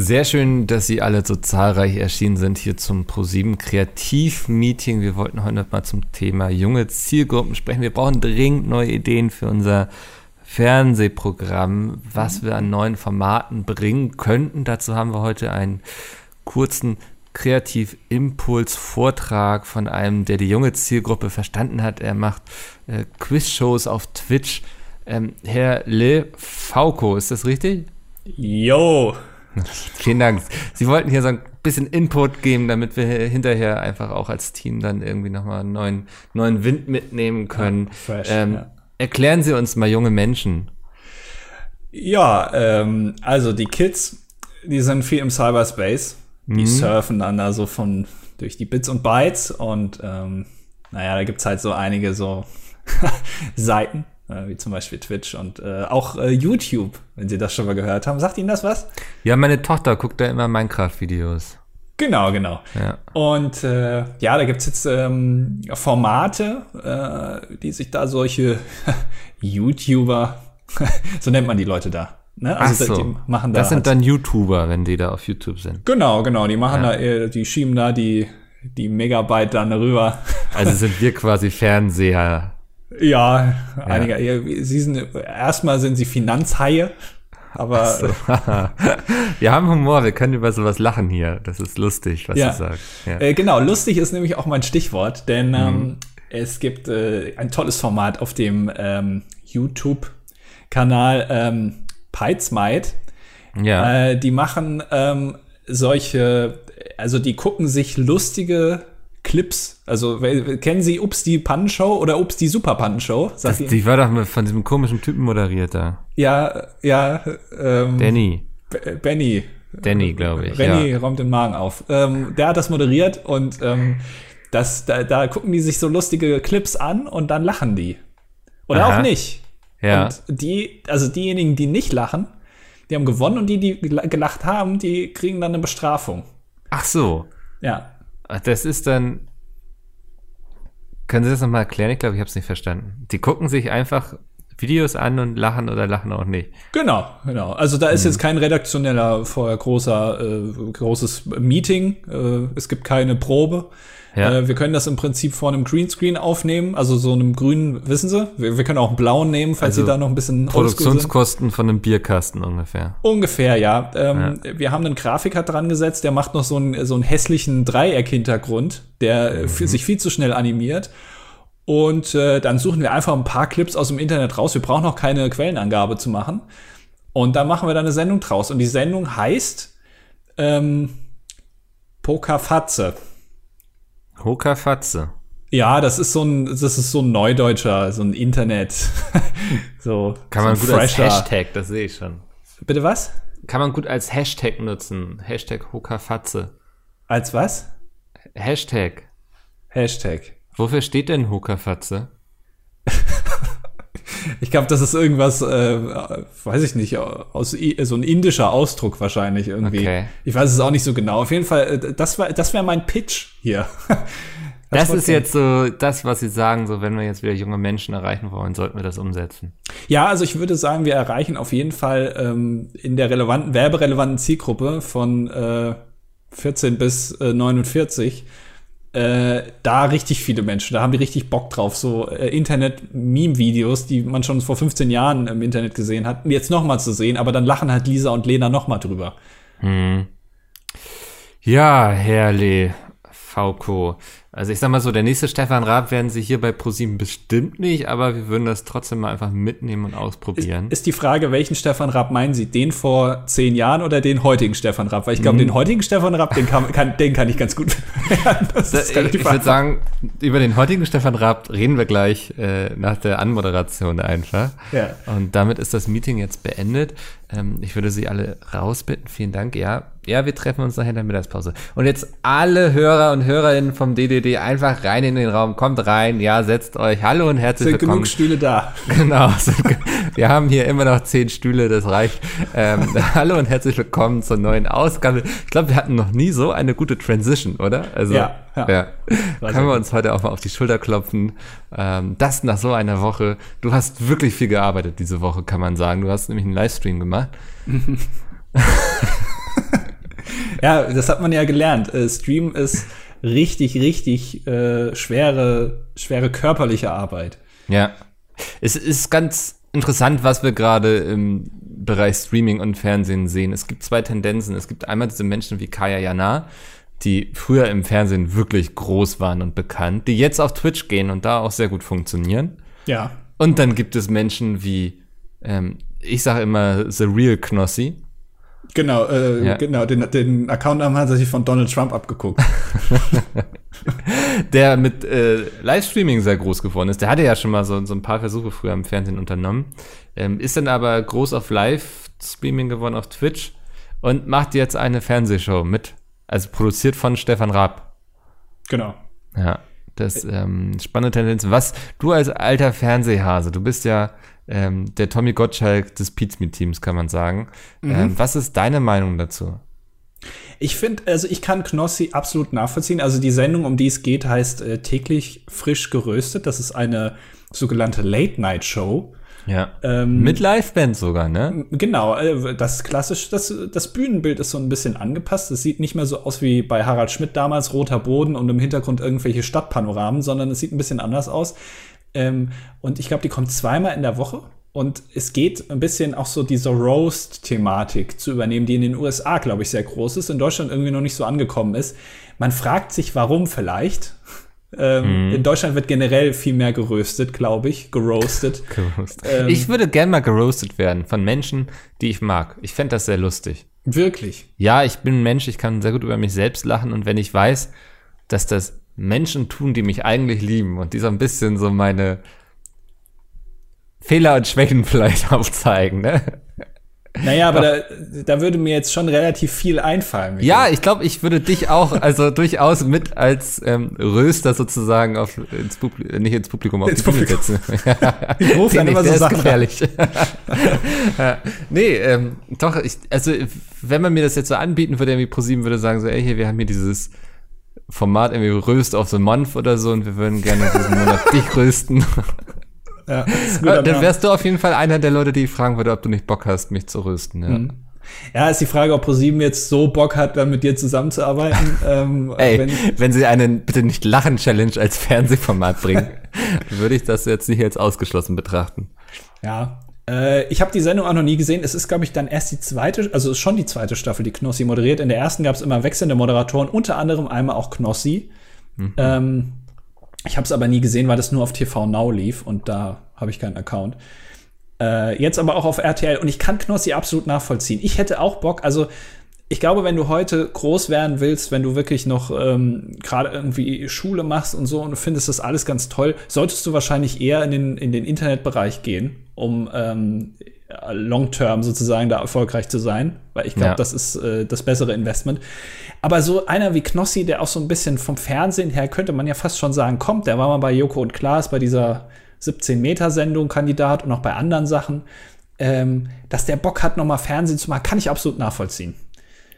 Sehr schön, dass Sie alle so zahlreich erschienen sind hier zum ProSieben Kreativ-Meeting. Wir wollten heute mal zum Thema junge Zielgruppen sprechen. Wir brauchen dringend neue Ideen für unser Fernsehprogramm, was wir an neuen Formaten bringen könnten. Dazu haben wir heute einen kurzen Kreativ-Impuls-Vortrag von einem, der die junge Zielgruppe verstanden hat. Er macht äh, Quiz-Shows auf Twitch. Ähm, Herr Le Fauco, ist das richtig? Jo, Vielen Dank. Sie wollten hier so ein bisschen Input geben, damit wir hinterher einfach auch als Team dann irgendwie nochmal einen neuen, neuen Wind mitnehmen können. Fresh, ähm, ja. Erklären Sie uns mal junge Menschen. Ja, ähm, also die Kids, die sind viel im Cyberspace. Die mhm. surfen dann da so von durch die Bits und Bytes und ähm, naja, da gibt's halt so einige so Seiten, wie zum Beispiel Twitch und äh, auch äh, YouTube, wenn Sie das schon mal gehört haben. Sagt Ihnen das was? Ja, meine Tochter guckt da immer Minecraft-Videos. Genau, genau. Ja. Und äh, ja, da gibt's jetzt ähm, Formate, äh, die sich da solche YouTuber, so nennt man die Leute da. Ne? Also Ach so. die machen da das sind halt, dann YouTuber, wenn die da auf YouTube sind. Genau, genau. Die machen ja. da, äh, die schieben da die, die Megabyte dann rüber. Also sind wir quasi Fernseher. Ja, ja. einige. Sie sind erstmal sind sie Finanzhaie, aber so. wir haben Humor, wir können über sowas lachen hier. Das ist lustig, was ja. du sagst. Ja. Äh, genau, lustig ist nämlich auch mein Stichwort, denn ähm, mhm. es gibt äh, ein tolles Format auf dem ähm, YouTube-Kanal ähm, Peitsmite. Ja. Äh, die machen ähm, solche, also die gucken sich lustige Clips. Also kennen Sie Ups die Pannenshow oder Ups die Super Pannenshow? Das, die war doch von diesem komischen Typen moderiert da. Ja, ja. Ähm, Danny. Benny. Danny, glaube ich. Benny ja. räumt den Magen auf. Ähm, der hat das moderiert und ähm, das, da, da gucken die sich so lustige Clips an und dann lachen die. Oder Aha. auch nicht. Ja. Und die, also diejenigen, die nicht lachen, die haben gewonnen und die, die gelacht haben, die kriegen dann eine Bestrafung. Ach so. Ja. Das ist dann. Können Sie das nochmal erklären? Ich glaube, ich habe es nicht verstanden. Die gucken sich einfach Videos an und lachen oder lachen auch nicht. Genau, genau. Also da ist hm. jetzt kein redaktioneller vorher großer äh, großes Meeting. Äh, es gibt keine Probe. Ja. Äh, wir können das im Prinzip vor einem Greenscreen aufnehmen, also so einem grünen, wissen Sie? Wir, wir können auch einen blauen nehmen, falls also Sie da noch ein bisschen Produktionskosten von einem Bierkasten ungefähr. Ungefähr, ja. Ähm, ja. Wir haben einen Grafiker dran gesetzt, der macht noch so einen, so einen hässlichen Dreieck-Hintergrund, der mhm. sich viel zu schnell animiert. Und äh, dann suchen wir einfach ein paar Clips aus dem Internet raus. Wir brauchen noch keine Quellenangabe zu machen. Und dann machen wir da eine Sendung draus. Und die Sendung heißt ähm, Pokerfatze. Hokafatze. Ja, das ist so ein, das ist so ein Neudeutscher, so ein Internet. so. Kann man so gut fresher. als Hashtag, das sehe ich schon. Bitte was? Kann man gut als Hashtag nutzen. Hashtag Hokafatze. Als was? Hashtag. Hashtag. Wofür steht denn Hokafatze? ich glaube, das ist irgendwas, äh, weiß ich nicht, aus so ein indischer Ausdruck wahrscheinlich irgendwie. Okay. Ich weiß es auch nicht so genau. Auf jeden Fall, äh, das war, das wäre mein Pitch hier. Das, das ist jetzt so das, was Sie sagen, so wenn wir jetzt wieder junge Menschen erreichen wollen, sollten wir das umsetzen. Ja, also ich würde sagen, wir erreichen auf jeden Fall ähm, in der relevanten, werberelevanten Zielgruppe von äh, 14 bis äh, 49 äh, da richtig viele Menschen, da haben die richtig Bock drauf, so äh, Internet-Meme-Videos, die man schon vor 15 Jahren im Internet gesehen hat, jetzt nochmal zu sehen, aber dann lachen halt Lisa und Lena nochmal drüber. Hm. Ja, Herrle, Fauco. Also ich sag mal so, der nächste Stefan Raab werden Sie hier bei ProSieben bestimmt nicht, aber wir würden das trotzdem mal einfach mitnehmen und ausprobieren. Ist, ist die Frage, welchen Stefan Raab meinen Sie? Den vor zehn Jahren oder den heutigen Stefan Raab? Weil ich glaube, mhm. den heutigen Stefan Raab, den kann, kann, den kann ich ganz gut das ich ich würde sagen, über den heutigen Stefan Raab reden wir gleich äh, nach der Anmoderation einfach. Ja. Und damit ist das Meeting jetzt beendet. Ähm, ich würde Sie alle rausbitten. Vielen Dank. Ja, ja, wir treffen uns nachher in der Mittagspause. Und jetzt alle Hörer und Hörerinnen vom DDD einfach rein in den Raum. Kommt rein, ja, setzt euch. Hallo und herzlich sind willkommen. genug Stühle da. Genau. wir haben hier immer noch zehn Stühle, das reicht. Ähm, hallo und herzlich willkommen zur neuen Ausgabe. Ich glaube, wir hatten noch nie so eine gute Transition, oder? Also, ja. ja. ja. Können wir uns heute auch mal auf die Schulter klopfen. Ähm, das nach so einer Woche. Du hast wirklich viel gearbeitet diese Woche, kann man sagen. Du hast nämlich einen Livestream gemacht. ja, das hat man ja gelernt. Äh, Stream ist richtig, richtig äh, schwere, schwere körperliche Arbeit. Ja. Es ist ganz interessant, was wir gerade im Bereich Streaming und Fernsehen sehen. Es gibt zwei Tendenzen. Es gibt einmal diese Menschen wie Kaya Jana, die früher im Fernsehen wirklich groß waren und bekannt, die jetzt auf Twitch gehen und da auch sehr gut funktionieren. Ja. Und dann gibt es Menschen wie, ähm, ich sage immer, The Real Knossi. Genau, äh, ja. genau, den, den Accountnamen hat er sich von Donald Trump abgeguckt. der mit äh, Livestreaming sehr groß geworden ist. Der hatte ja schon mal so, so ein paar Versuche früher im Fernsehen unternommen. Ähm, ist dann aber groß auf Livestreaming geworden auf Twitch und macht jetzt eine Fernsehshow mit. Also produziert von Stefan Raab. Genau. Ja, das ähm, spannende Tendenz. Was du als alter Fernsehhase, du bist ja ähm, der Tommy Gottschalk des Pizmeet-Teams, kann man sagen. Mhm. Ähm, was ist deine Meinung dazu? Ich finde, also ich kann Knossi absolut nachvollziehen. Also die Sendung, um die es geht, heißt äh, täglich frisch geröstet. Das ist eine sogenannte Late-Night-Show. Ja. Ähm, Mit Liveband sogar, ne? Genau, äh, das klassisch, das, das Bühnenbild ist so ein bisschen angepasst. Es sieht nicht mehr so aus wie bei Harald Schmidt damals, roter Boden und im Hintergrund irgendwelche Stadtpanoramen, sondern es sieht ein bisschen anders aus. Ähm, und ich glaube, die kommt zweimal in der Woche. Und es geht ein bisschen auch so diese Roast-Thematik zu übernehmen, die in den USA, glaube ich, sehr groß ist, in Deutschland irgendwie noch nicht so angekommen ist. Man fragt sich, warum vielleicht. Ähm, mhm. In Deutschland wird generell viel mehr geröstet, glaube ich, geroastet. ähm, ich würde gerne mal geroastet werden von Menschen, die ich mag. Ich fände das sehr lustig. Wirklich? Ja, ich bin ein Mensch, ich kann sehr gut über mich selbst lachen und wenn ich weiß, dass das Menschen tun, die mich eigentlich lieben und die so ein bisschen so meine Fehler und Schwächen vielleicht aufzeigen, ne? Naja, aber da, da würde mir jetzt schon relativ viel einfallen. Ja, ich glaube, ich würde dich auch, also durchaus mit als ähm, Röster sozusagen auf ins Publikum, nicht ins Publikum, auf ins die Bühne setzen. ich rufe dann immer so ist gefährlich. ja. Nee, ähm, doch, ich, also wenn man mir das jetzt so anbieten würde, irgendwie ProSieben würde sagen so, ey, hier, wir haben hier dieses Format irgendwie Röst of the Month oder so und wir würden gerne diesen Monat dich rösten. Ja, dann wärst du auf jeden Fall einer der Leute, die fragen würde, ob du nicht Bock hast, mich zu rösten. Ja. Mhm. Ja, ist die Frage, ob ProSieben jetzt so Bock hat, dann mit dir zusammenzuarbeiten. ähm, Ey, wenn, wenn, sie einen bitte nicht lachen Challenge als Fernsehformat bringen, würde ich das jetzt nicht als ausgeschlossen betrachten. Ja, äh, ich habe die Sendung auch noch nie gesehen. Es ist, glaube ich, dann erst die zweite, also ist schon die zweite Staffel, die Knossi moderiert. In der ersten gab es immer wechselnde Moderatoren, unter anderem einmal auch Knossi. Mhm. Ähm, ich habe es aber nie gesehen, weil das nur auf TV Now lief und da habe ich keinen Account. Äh, jetzt aber auch auf RTL und ich kann Knossi absolut nachvollziehen. Ich hätte auch Bock, also ich glaube, wenn du heute groß werden willst, wenn du wirklich noch ähm, gerade irgendwie Schule machst und so und du findest das alles ganz toll, solltest du wahrscheinlich eher in den, in den Internetbereich gehen, um ähm, long-term sozusagen da erfolgreich zu sein, weil ich glaube, ja. das ist äh, das bessere Investment. Aber so einer wie Knossi, der auch so ein bisschen vom Fernsehen her, könnte man ja fast schon sagen, kommt, der war mal bei Joko und Klaas bei dieser 17-Meter-Sendung Kandidat und auch bei anderen Sachen. Ähm, dass der Bock hat, nochmal Fernsehen zu machen, kann ich absolut nachvollziehen.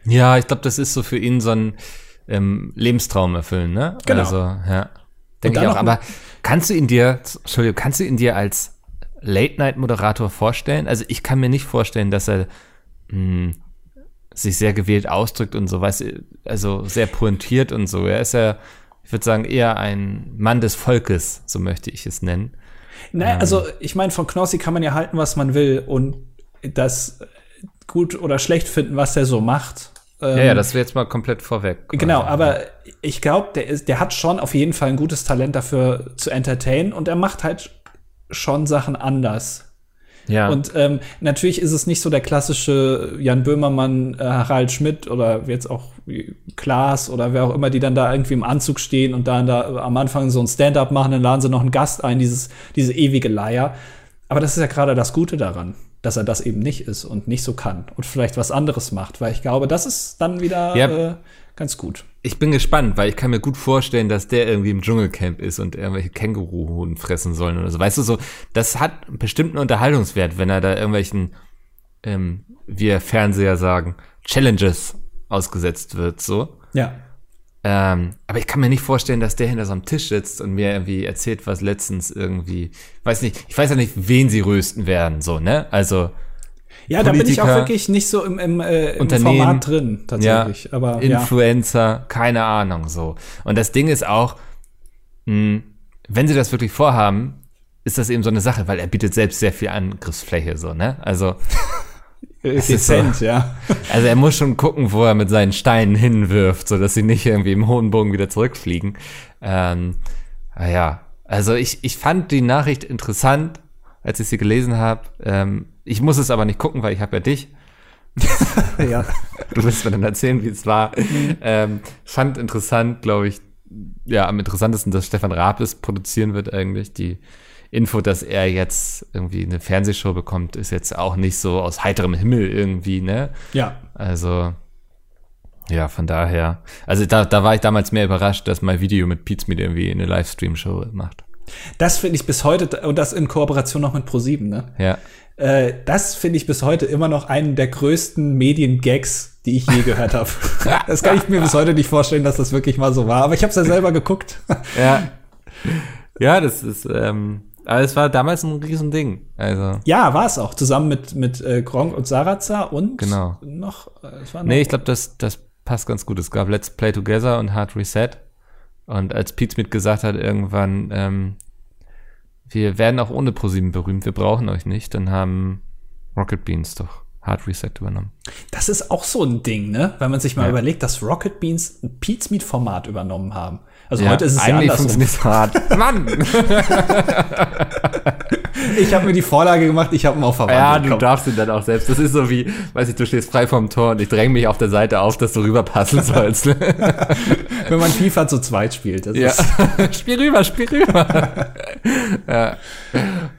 Ja, ich glaube, das ist so für ihn so ein ähm, Lebenstraum erfüllen, ne? Genau. Also, ja. Denke ich auch. Aber kannst du ihn dir, Entschuldigung, kannst du ihn dir als Late-Night-Moderator vorstellen? Also ich kann mir nicht vorstellen, dass er mh, hm, sich sehr gewählt ausdrückt und so, weißt also sehr pointiert und so. Er ist ja, ich würde sagen, eher ein Mann des Volkes, so möchte ich es nennen. Naja, ähm. also ich meine, von Knossi kann man ja halten, was man will und das gut oder schlecht finden, was er so macht. Ähm, ja, ja, das wäre jetzt mal komplett vorweg. Quasi. Genau, aber ich glaube, der, ist, der hat schon auf jeden Fall ein gutes Talent dafür zu entertainen und er macht halt schon Sachen anders. Ja. Und ähm, natürlich ist es nicht so der klassische Jan Böhmermann, äh, Harald Schmidt oder jetzt auch Klaas oder wer auch immer, die dann da irgendwie im Anzug stehen und dann da am Anfang so ein Stand-up machen, dann laden sie noch einen Gast ein, dieses, diese ewige Leier. Aber das ist ja gerade das Gute daran, dass er das eben nicht ist und nicht so kann und vielleicht was anderes macht, weil ich glaube, das ist dann wieder ja. äh, ganz gut. Ich bin gespannt, weil ich kann mir gut vorstellen, dass der irgendwie im Dschungelcamp ist und irgendwelche Känguruhuhn fressen sollen oder so. Weißt du so, das hat bestimmt einen Unterhaltungswert, wenn er da irgendwelchen, ähm, wir Fernseher sagen, Challenges ausgesetzt wird, so. Ja. Ähm, aber ich kann mir nicht vorstellen, dass der hinter so einem Tisch sitzt und mir irgendwie erzählt, was letztens irgendwie, weiß nicht, ich weiß ja nicht, wen sie rösten werden, so, ne? Also. Ja, da bin ich auch wirklich nicht so im, im, äh, im Format drin, tatsächlich. Ja, Aber, Influencer, ja. keine Ahnung, so. Und das Ding ist auch, mh, hm, wenn sie das wirklich vorhaben, ist das eben so eine Sache, weil er bietet selbst sehr viel Angriffsfläche, so, ne? Also. Dezent, so, ja. Also er muss schon gucken, wo er mit seinen Steinen hinwirft, so dass sie nicht irgendwie im hohen Bogen wieder zurückfliegen. Ähm, ja, also ich, ich fand die Nachricht interessant, als ich sie gelesen habe. Ähm, ich muss es aber nicht gucken, weil ich habe ja dich. ja. Du wirst mir dann erzählen, wie es war. Mhm. Ähm, fand interessant, glaube ich, ja, am interessantesten, dass Stefan Raab es produzieren wird eigentlich. Die Info, dass er jetzt irgendwie eine Fernsehshow bekommt, ist jetzt auch nicht so aus heiterem Himmel irgendwie, ne? Ja. Also, ja, von daher. Also da, da war ich damals mehr überrascht, dass mein Video mit Pete Smith irgendwie eine Livestream-Show macht. Das finde ich bis heute, und das in Kooperation noch mit ProSieben, ne? Ja. Äh, das finde ich bis heute immer noch einen der größten Medien-Gags, die ich je gehört habe. das kann ich mir bis heute nicht vorstellen, dass das wirklich mal so war. Aber ich habe es ja selber geguckt. ja. Ja, das ist, ähm, aber es war damals ein Riesending. Also. Ja, war es auch. Zusammen mit, mit äh, Gronk und Sarazza und genau. noch. Äh, es war noch nee, ich glaube, das, das passt ganz gut. Es gab Let's Play Together und Hard Reset. Und als Pete Smith gesagt hat, irgendwann, ähm, wir werden auch ohne ProSieben berühmt, wir brauchen euch nicht, dann haben Rocket Beans doch Hard Reset übernommen. Das ist auch so ein Ding, ne? Wenn man sich mal ja. überlegt, dass Rocket Beans ein Pete Smith Format übernommen haben. Also ja, heute ist es eigentlich ja funktioniert hart. Mann! ich habe mir die Vorlage gemacht, ich habe ihn auch verwandelt. Ja, du Komm. darfst ihn dann auch selbst. Das ist so wie, weiß ich, du stehst frei vom Tor und ich dränge mich auf der Seite auf, dass du rüberpassen sollst. Wenn man FIFA zu zweit spielt. Das ja. spiel rüber, spiel rüber. ja.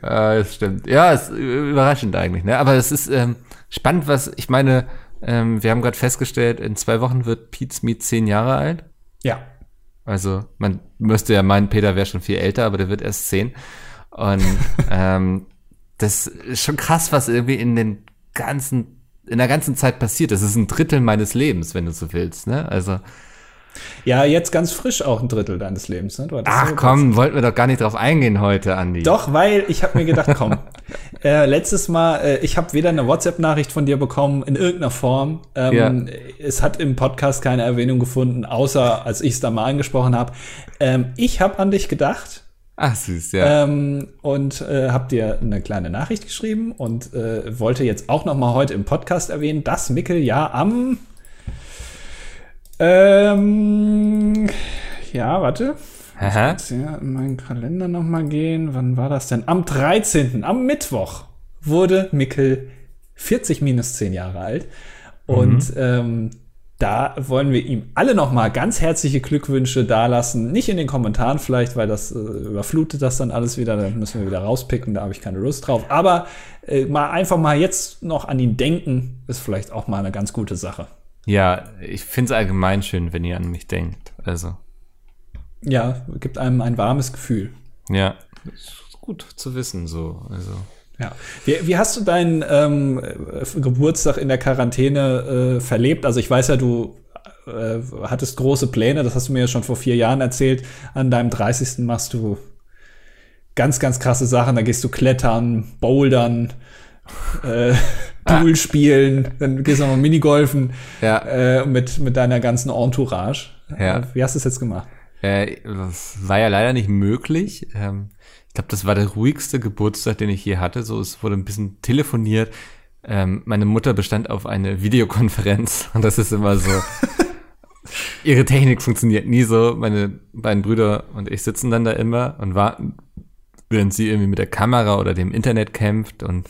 ja, das stimmt. Ja, ist überraschend eigentlich. Ne? Aber es ist ähm, spannend, was ich meine. Ähm, wir haben gerade festgestellt, in zwei Wochen wird Pete Smith zehn Jahre alt. Ja. Also man müsste ja meinen, Peter wäre schon viel älter, aber der wird erst zehn. Und ähm, das ist schon krass, was irgendwie in den ganzen, in der ganzen Zeit passiert. Das ist ein Drittel meines Lebens, wenn du so willst. Ne? Also ja, jetzt ganz frisch auch ein Drittel deines Lebens. Ne? Ach komm, wollten wir doch gar nicht drauf eingehen heute, Andi. Doch, weil ich habe mir gedacht, komm, äh, letztes Mal, äh, ich habe weder eine WhatsApp-Nachricht von dir bekommen in irgendeiner Form. Ähm, ja. Es hat im Podcast keine Erwähnung gefunden, außer als ich es da mal angesprochen habe. Ähm, ich habe an dich gedacht. Ach süß, ja. Ähm, und äh, habe dir eine kleine Nachricht geschrieben und äh, wollte jetzt auch noch mal heute im Podcast erwähnen, dass Mickel ja am ähm, ja, warte. Aha. Ich muss ja in meinen Kalender noch mal gehen. Wann war das denn? Am 13., am Mittwoch, wurde Mickel 40 minus 10 Jahre alt. Und mhm. ähm, da wollen wir ihm alle noch mal ganz herzliche Glückwünsche dalassen. Nicht in den Kommentaren vielleicht, weil das äh, überflutet das dann alles wieder. Dann müssen wir wieder rauspicken, da habe ich keine Lust drauf. Aber äh, mal einfach mal jetzt noch an ihn denken, ist vielleicht auch mal eine ganz gute Sache. Ja, ich finde es allgemein schön, wenn ihr an mich denkt. Also. Ja, gibt einem ein warmes Gefühl. Ja, ist gut zu wissen, so. Also. Ja. Wie, wie hast du deinen ähm, Geburtstag in der Quarantäne äh, verlebt? Also ich weiß ja, du äh, hattest große Pläne, das hast du mir ja schon vor vier Jahren erzählt. An deinem 30. machst du ganz, ganz krasse Sachen. Da gehst du klettern, bouldern, äh, Pool spielen, dann gehst du noch mal Minigolfen ja. äh, mit, mit deiner ganzen Entourage. Ja. Äh, wie hast du es jetzt gemacht? Äh, das war ja leider nicht möglich. Ähm, ich glaube, das war der ruhigste Geburtstag, den ich je hatte. So, es wurde ein bisschen telefoniert. Ähm, meine Mutter bestand auf eine Videokonferenz und das ist immer so. ihre Technik funktioniert nie so. Meine beiden Brüder und ich sitzen dann da immer und warten, während sie irgendwie mit der Kamera oder dem Internet kämpft und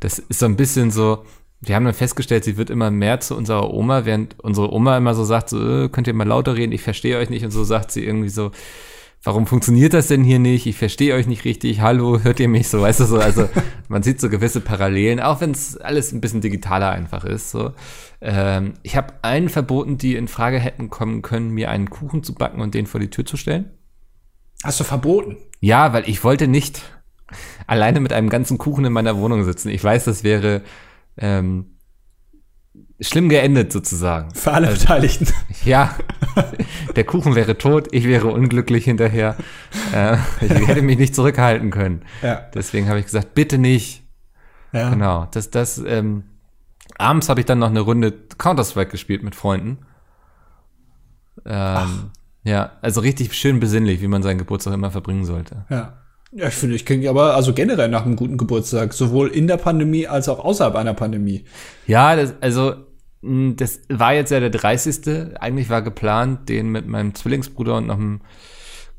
das ist so ein bisschen so, wir haben dann festgestellt, sie wird immer mehr zu unserer Oma, während unsere Oma immer so sagt, so, äh, könnt ihr mal lauter reden, ich verstehe euch nicht. Und so sagt sie irgendwie so, warum funktioniert das denn hier nicht? Ich verstehe euch nicht richtig. Hallo, hört ihr mich so? Weißt du so? Also man sieht so gewisse Parallelen, auch wenn es alles ein bisschen digitaler einfach ist. So, ähm, ich habe allen verboten, die in Frage hätten kommen können, mir einen Kuchen zu backen und den vor die Tür zu stellen. Hast du verboten? Ja, weil ich wollte nicht alleine mit einem ganzen Kuchen in meiner Wohnung sitzen. Ich weiß, das wäre ähm, schlimm geendet sozusagen. Für alle also, Beteiligten. Ja, der Kuchen wäre tot, ich wäre unglücklich hinterher. Äh, ich hätte mich nicht zurückhalten können. Ja. Deswegen habe ich gesagt, bitte nicht. Ja. Genau. Das, das, ähm, abends habe ich dann noch eine Runde Counter-Strike gespielt mit Freunden. Ähm, ja, also richtig schön besinnlich, wie man seinen Geburtstag immer verbringen sollte. Ja. Ja, ich finde, ich klinge aber also generell nach einem guten Geburtstag, sowohl in der Pandemie als auch außerhalb einer Pandemie. Ja, das, also das war jetzt ja der 30. Eigentlich war geplant, den mit meinem Zwillingsbruder und noch einem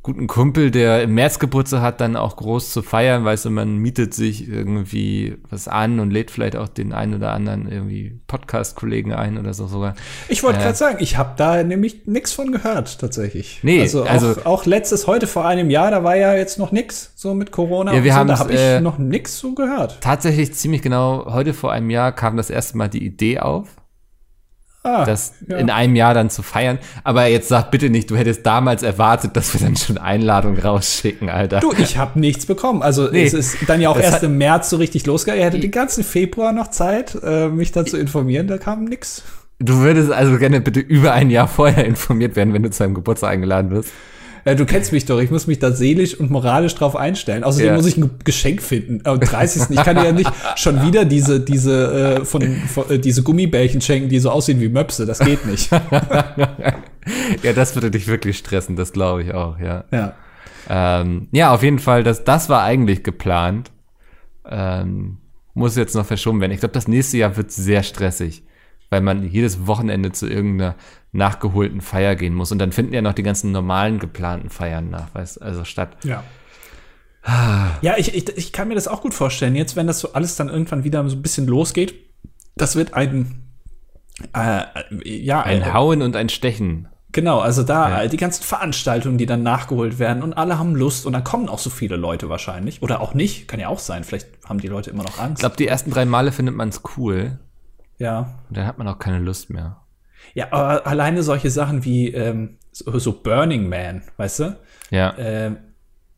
guten Kumpel, der im März Geburtstag hat, dann auch groß zu feiern. Weißt du, man mietet sich irgendwie was an und lädt vielleicht auch den einen oder anderen irgendwie Podcast-Kollegen ein oder so sogar. Ich wollte äh, gerade sagen, ich habe da nämlich nichts von gehört, tatsächlich. Nee, also, also auch, auch, letztes, heute vor einem Jahr, da war ja jetzt noch nix so mit Corona. Ja, wir so, haben da habe ich äh, noch nix so gehört. Tatsächlich ziemlich genau, heute vor einem Jahr kam das erste Mal die Idee auf ah, das ja. in einem Jahr dann zu feiern. Aber jetzt sag bitte nicht, du hättest damals erwartet, dass wir dann schon Einladung rausschicken, Alter. Du, ich habe nichts bekommen. Also nee, es ist dann ja auch erst im März so richtig losgegangen. Er hätte den ganzen Februar noch Zeit, äh, mich da zu informieren. Da kam nix. Du würdest also gerne bitte über ein Jahr vorher informiert werden, wenn du zu einem Geburtstag eingeladen wirst. Ja, du kennst mich doch, ich muss mich da seelisch und moralisch drauf einstellen. Außerdem ja. muss ich ein Geschenk finden. Am 30. ich kann dir ja nicht schon wieder diese, diese, äh, von, von äh, diese Gummibärchen schenken, die so aussehen wie Möpse. Das geht nicht. ja, das würde dich wirklich stressen, das glaube ich auch, ja. Ja. Ähm, ja, auf jeden Fall, das, das war eigentlich geplant. Ähm, muss jetzt noch verschoben werden. Ich glaube, das nächste Jahr wird sehr stressig weil man jedes Wochenende zu irgendeiner nachgeholten Feier gehen muss. Und dann finden ja noch die ganzen normalen geplanten Feiern nach, weißt, also statt. Ja. ja, ich, ich, ich kann mir das auch gut vorstellen. Jetzt, wenn das so alles dann irgendwann wieder so ein bisschen losgeht, das wird ein, äh, ja, ein äh, Hauen und ein Stechen. Genau, also da ja. die ganzen Veranstaltungen, die dann nachgeholt werden und alle haben Lust und dann kommen auch so viele Leute wahrscheinlich. Oder auch nicht, kann ja auch sein. Vielleicht haben die Leute immer noch Angst. Ich glaube, die ersten drei Male findet man es cool. Ja. Und dann hat man auch keine Lust mehr. Ja, aber alleine solche Sachen wie ähm, so, so, Burning Man, weißt du? Ja. Ähm,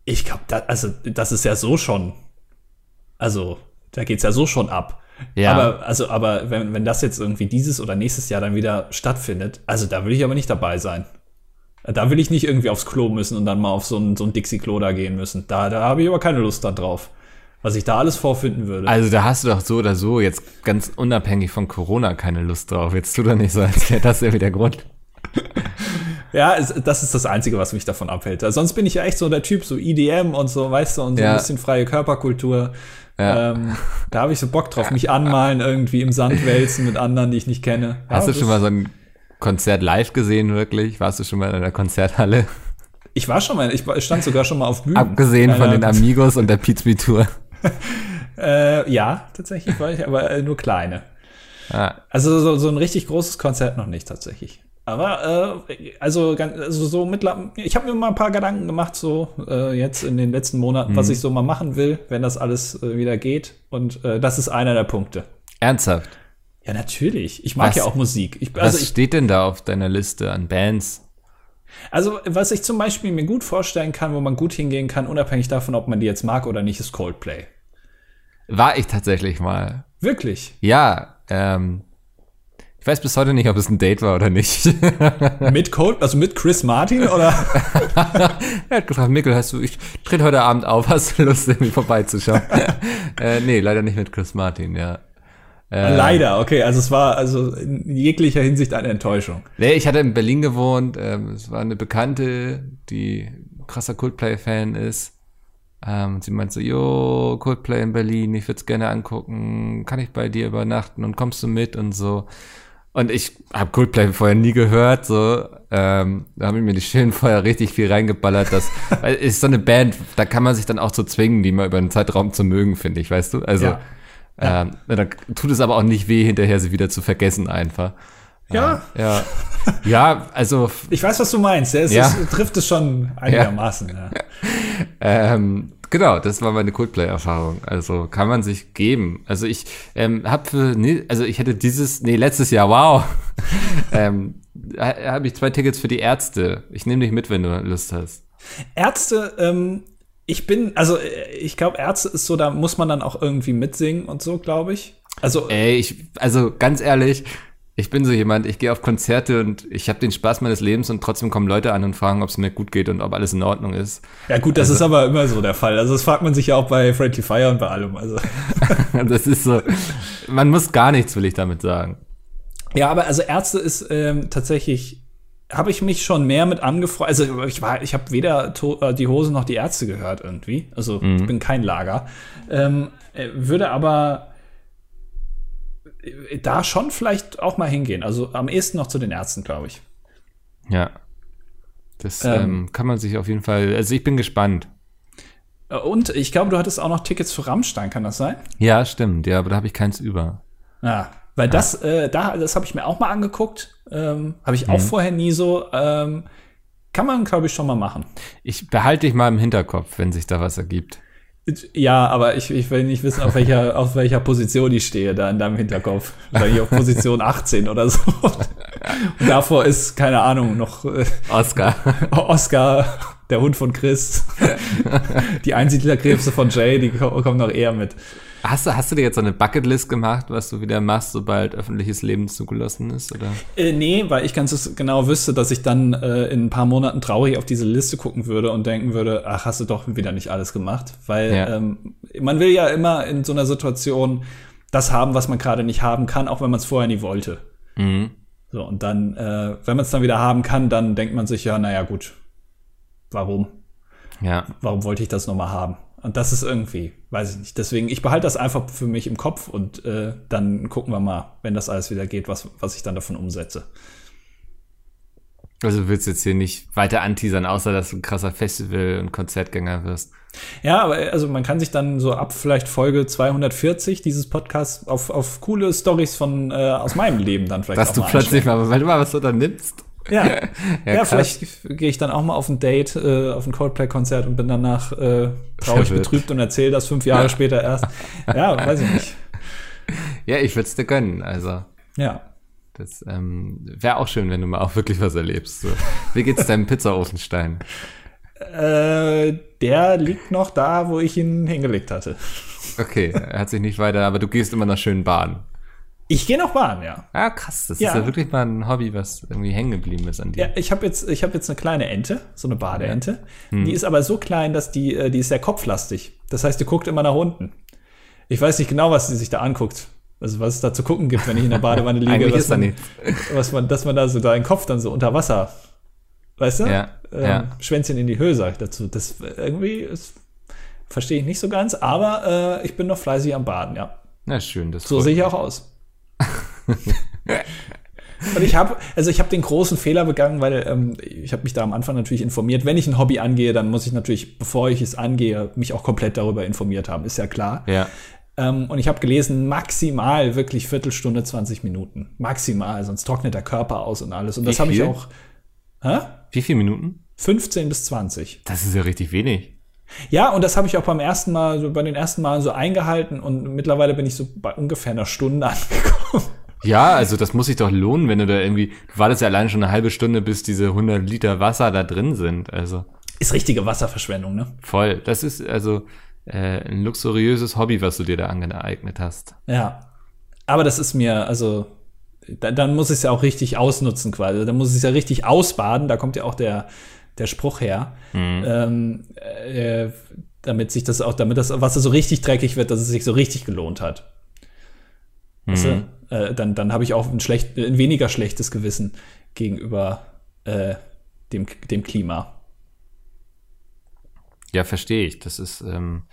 ich glaube, da, also das ist ja so schon, also da geht's ja so schon ab. Ja. Aber, also, aber wenn, wenn das jetzt irgendwie dieses oder nächstes Jahr dann wieder stattfindet, also da will ich aber nicht dabei sein. Da will ich nicht irgendwie aufs Klo müssen und dann mal auf so ein, so ein Dixie-Klo da gehen müssen. Da, da habe ich aber keine Lust da drauf was ich da alles vorfinden würde. Also da hast du doch so oder so jetzt ganz unabhängig von Corona keine Lust drauf. Jetzt tu doch nicht so, als wäre das irgendwie der Grund. ja, es, das ist das Einzige, was mich davon abhält. Also sonst bin ich ja echt so der Typ, so EDM und so, weißt du, und so ja. ein bisschen freie Körperkultur. Ja. Ähm, da habe ich so Bock drauf, mich anmalen, irgendwie im Sand wälzen mit anderen, die ich nicht kenne. Hast ja, du schon mal so ein Konzert live gesehen, wirklich? Warst du schon mal in einer Konzerthalle? Ich war schon mal, ich stand sogar schon mal auf Bühnen. Abgesehen von den Amigos und der Pizza Tour. äh, ja, tatsächlich war ich, aber äh, nur kleine. Ah. Also so, so ein richtig großes Konzert noch nicht tatsächlich. Aber äh, also, also so mittlerweile, ich habe mir mal ein paar Gedanken gemacht, so äh, jetzt in den letzten Monaten, mhm. was ich so mal machen will, wenn das alles äh, wieder geht. Und äh, das ist einer der Punkte. Ernsthaft? Ja, natürlich. Ich mag was, ja auch Musik. Ich, also was ich, steht denn da auf deiner Liste an Bands? Also, was ich zum Beispiel mir gut vorstellen kann, wo man gut hingehen kann, unabhängig davon, ob man die jetzt mag oder nicht, ist Coldplay. War ich tatsächlich mal. Wirklich? Ja, ähm, ich weiß bis heute nicht, ob es ein Date war oder nicht. mit Cold, also mit Chris Martin oder? er hat gefragt, Mikkel, hast du, ich trete heute Abend auf, hast du Lust, irgendwie vorbeizuschauen? äh, nee, leider nicht mit Chris Martin, ja. Äh, Leider, okay. Also es war also in jeglicher Hinsicht eine Enttäuschung. Nee, ich hatte in Berlin gewohnt. Ähm, es war eine Bekannte, die krasser Coldplay-Fan ist. Ähm, sie meinte so, jo, Coldplay in Berlin, ich würde es gerne angucken. Kann ich bei dir übernachten und kommst du mit und so. Und ich habe Coldplay vorher nie gehört, so. Ähm, da habe ich mir die schönen vorher richtig viel reingeballert. Das ist so eine Band, da kann man sich dann auch so zwingen, die mal über einen Zeitraum zu mögen, finde ich, weißt du? Also ja. Ja. Ähm, dann tut es aber auch nicht weh, hinterher sie wieder zu vergessen einfach. Ja. Ja. Ja, also. Ich weiß, was du meinst. Es, ja. es trifft es schon einigermaßen. Ja. ähm, genau, das war meine Coldplay-Erfahrung. Also kann man sich geben. Also ich ähm, habe für, nee, also ich hätte dieses, nee, letztes Jahr, wow, ähm, habe ich zwei Tickets für die Ärzte. Ich nehme dich mit, wenn du Lust hast. Ärzte, ähm, ich bin, also ich glaube, Ärzte ist so, da muss man dann auch irgendwie mitsingen und so, glaube ich. Also, Ey, ich, also ganz ehrlich, Ich bin so jemand, ich gehe auf Konzerte und ich habe den Spaß meines Lebens und trotzdem kommen Leute an und fragen, ob es mir gut geht und ob alles in Ordnung ist. Ja gut, das also, ist aber immer so der Fall. Also das fragt man sich ja auch bei Friendly Fire und bei allem. Also. das ist so, man muss gar nichts, will ich damit sagen. Ja, aber also Ärzte ist ähm, tatsächlich, habe ich mich schon mehr mit angefreut. Also ich war, ich habe weder äh, die Hose noch die Ärzte gehört irgendwie. Also mhm. ich bin kein Lager. Ähm, äh, würde aber da schon vielleicht auch mal hingehen. Also am ehesten noch zu den Ärzten, glaube ich. Ja. Das ähm, ähm, kann man sich auf jeden Fall. Also ich bin gespannt. Äh, und ich glaube, du hattest auch noch Tickets für Rammstein, kann das sein? Ja, stimmt. Ja, aber da habe ich keins über. Ja, weil das, äh, da, das habe ich mir auch mal angeguckt. Ähm, habe ich auch mhm. vorher nie so. Ähm, kann man, glaube ich, schon mal machen. Ich behalte dich mal im Hinterkopf, wenn sich da was ergibt. Ja, aber ich, ich will nicht wissen, auf welcher, auf welcher Position ich stehe da in deinem Hinterkopf. Vielleicht auf Position 18 oder so. Und davor ist, keine Ahnung, noch äh, Oscar. Oscar, der Hund von Chris. Die Einsiedlerkrebse von Jay, die kommen noch eher mit. Hast du, hast du dir jetzt so eine Bucketlist gemacht, was du wieder machst, sobald öffentliches Leben zugelassen ist? Oder? Äh, nee, weil ich ganz genau wüsste, dass ich dann äh, in ein paar Monaten traurig auf diese Liste gucken würde und denken würde, ach, hast du doch wieder nicht alles gemacht. Weil ja. ähm, man will ja immer in so einer Situation das haben, was man gerade nicht haben kann, auch wenn man es vorher nie wollte. Mhm. So, und dann, äh, wenn man es dann wieder haben kann, dann denkt man sich ja, naja, gut, warum? Ja. Warum wollte ich das nochmal haben? Und das ist irgendwie, weiß ich nicht. Deswegen, ich behalte das einfach für mich im Kopf und äh, dann gucken wir mal, wenn das alles wieder geht, was, was ich dann davon umsetze. Also du willst jetzt hier nicht weiter anteasern, außer dass du ein krasser Festival- und Konzertgänger wirst. Ja, aber also man kann sich dann so ab vielleicht Folge 240 dieses Podcasts auf, auf coole Stories von äh, aus meinem Leben dann vielleicht Dass du plötzlich mal, weil du mal was unternimmst. Ja, ja, ja vielleicht gehe ich dann auch mal auf ein Date, äh, auf ein Coldplay-Konzert und bin danach äh, traurig betrübt und erzähle das fünf Jahre ja. später erst. Ja, weiß ich nicht. Ja, ich würde es dir gönnen, also. Ja. Das ähm, wäre auch schön, wenn du mal auch wirklich was erlebst. So. Wie geht's deinem Pizzaofenstein? äh, der liegt noch da, wo ich ihn hingelegt hatte. Okay, er hat sich nicht weiter, aber du gehst immer nach schönen Bahnen. Ich gehe noch Bahn, ja. Ah, krass. Das ja. ist ja wirklich mal ein Hobby, was irgendwie hängen geblieben ist an dir. Ja, ich habe jetzt, ich hab jetzt eine kleine Ente, so eine Badeente. Hm. Die ist aber so klein, dass die, äh, die ist sehr kopflastig. Das heißt, die guckt immer nach unten. Ich weiß nicht genau, was sie sich da anguckt. Also was es da zu gucken gibt, wenn ich in der Badewanne liege. was, man, was man, dass man da so deinen Kopf dann so unter Wasser, weißt du? Ja, ähm, ja. Schwänzchen in die Höhe, sag ich dazu. Das irgendwie ist, verstehe ich nicht so ganz, aber äh, ich bin noch fleißig am Baden, ja. Na schön, das So sehe ich auch aus. Und ich habe, also ich habe den großen Fehler begangen, weil ähm, ich habe mich da am Anfang natürlich informiert. Wenn ich ein Hobby angehe, dann muss ich natürlich, bevor ich es angehe, mich auch komplett darüber informiert haben. Ist ja klar. Ja. Ähm, und ich habe gelesen, maximal wirklich Viertelstunde, 20 Minuten. Maximal, sonst trocknet der Körper aus und alles. Und Wie das habe ich auch. Hä? Wie viele Minuten? 15 bis 20. Das ist ja richtig wenig. Ja, und das habe ich auch beim ersten Mal, so bei den ersten Malen so eingehalten und mittlerweile bin ich so bei ungefähr einer Stunde angekommen. Ja, also das muss sich doch lohnen, wenn du da irgendwie, du wartest ja alleine schon eine halbe Stunde, bis diese 100 Liter Wasser da drin sind, also. Ist richtige Wasserverschwendung, ne? Voll. Das ist also äh, ein luxuriöses Hobby, was du dir da angeeignet hast. Ja. Aber das ist mir, also, dann, dann muss ich es ja auch richtig ausnutzen quasi. Dann muss ich es ja richtig ausbaden. Da kommt ja auch der, der Spruch her. Mhm. Ähm, äh, damit sich das auch, damit das Wasser so richtig dreckig wird, dass es sich so richtig gelohnt hat. Mhm. Weißt du? Äh, dann, dann habe ich auch ein, schlecht, ein weniger schlechtes Gewissen gegenüber äh, dem, dem Klima. Ja, verstehe ich. Das ist ähm,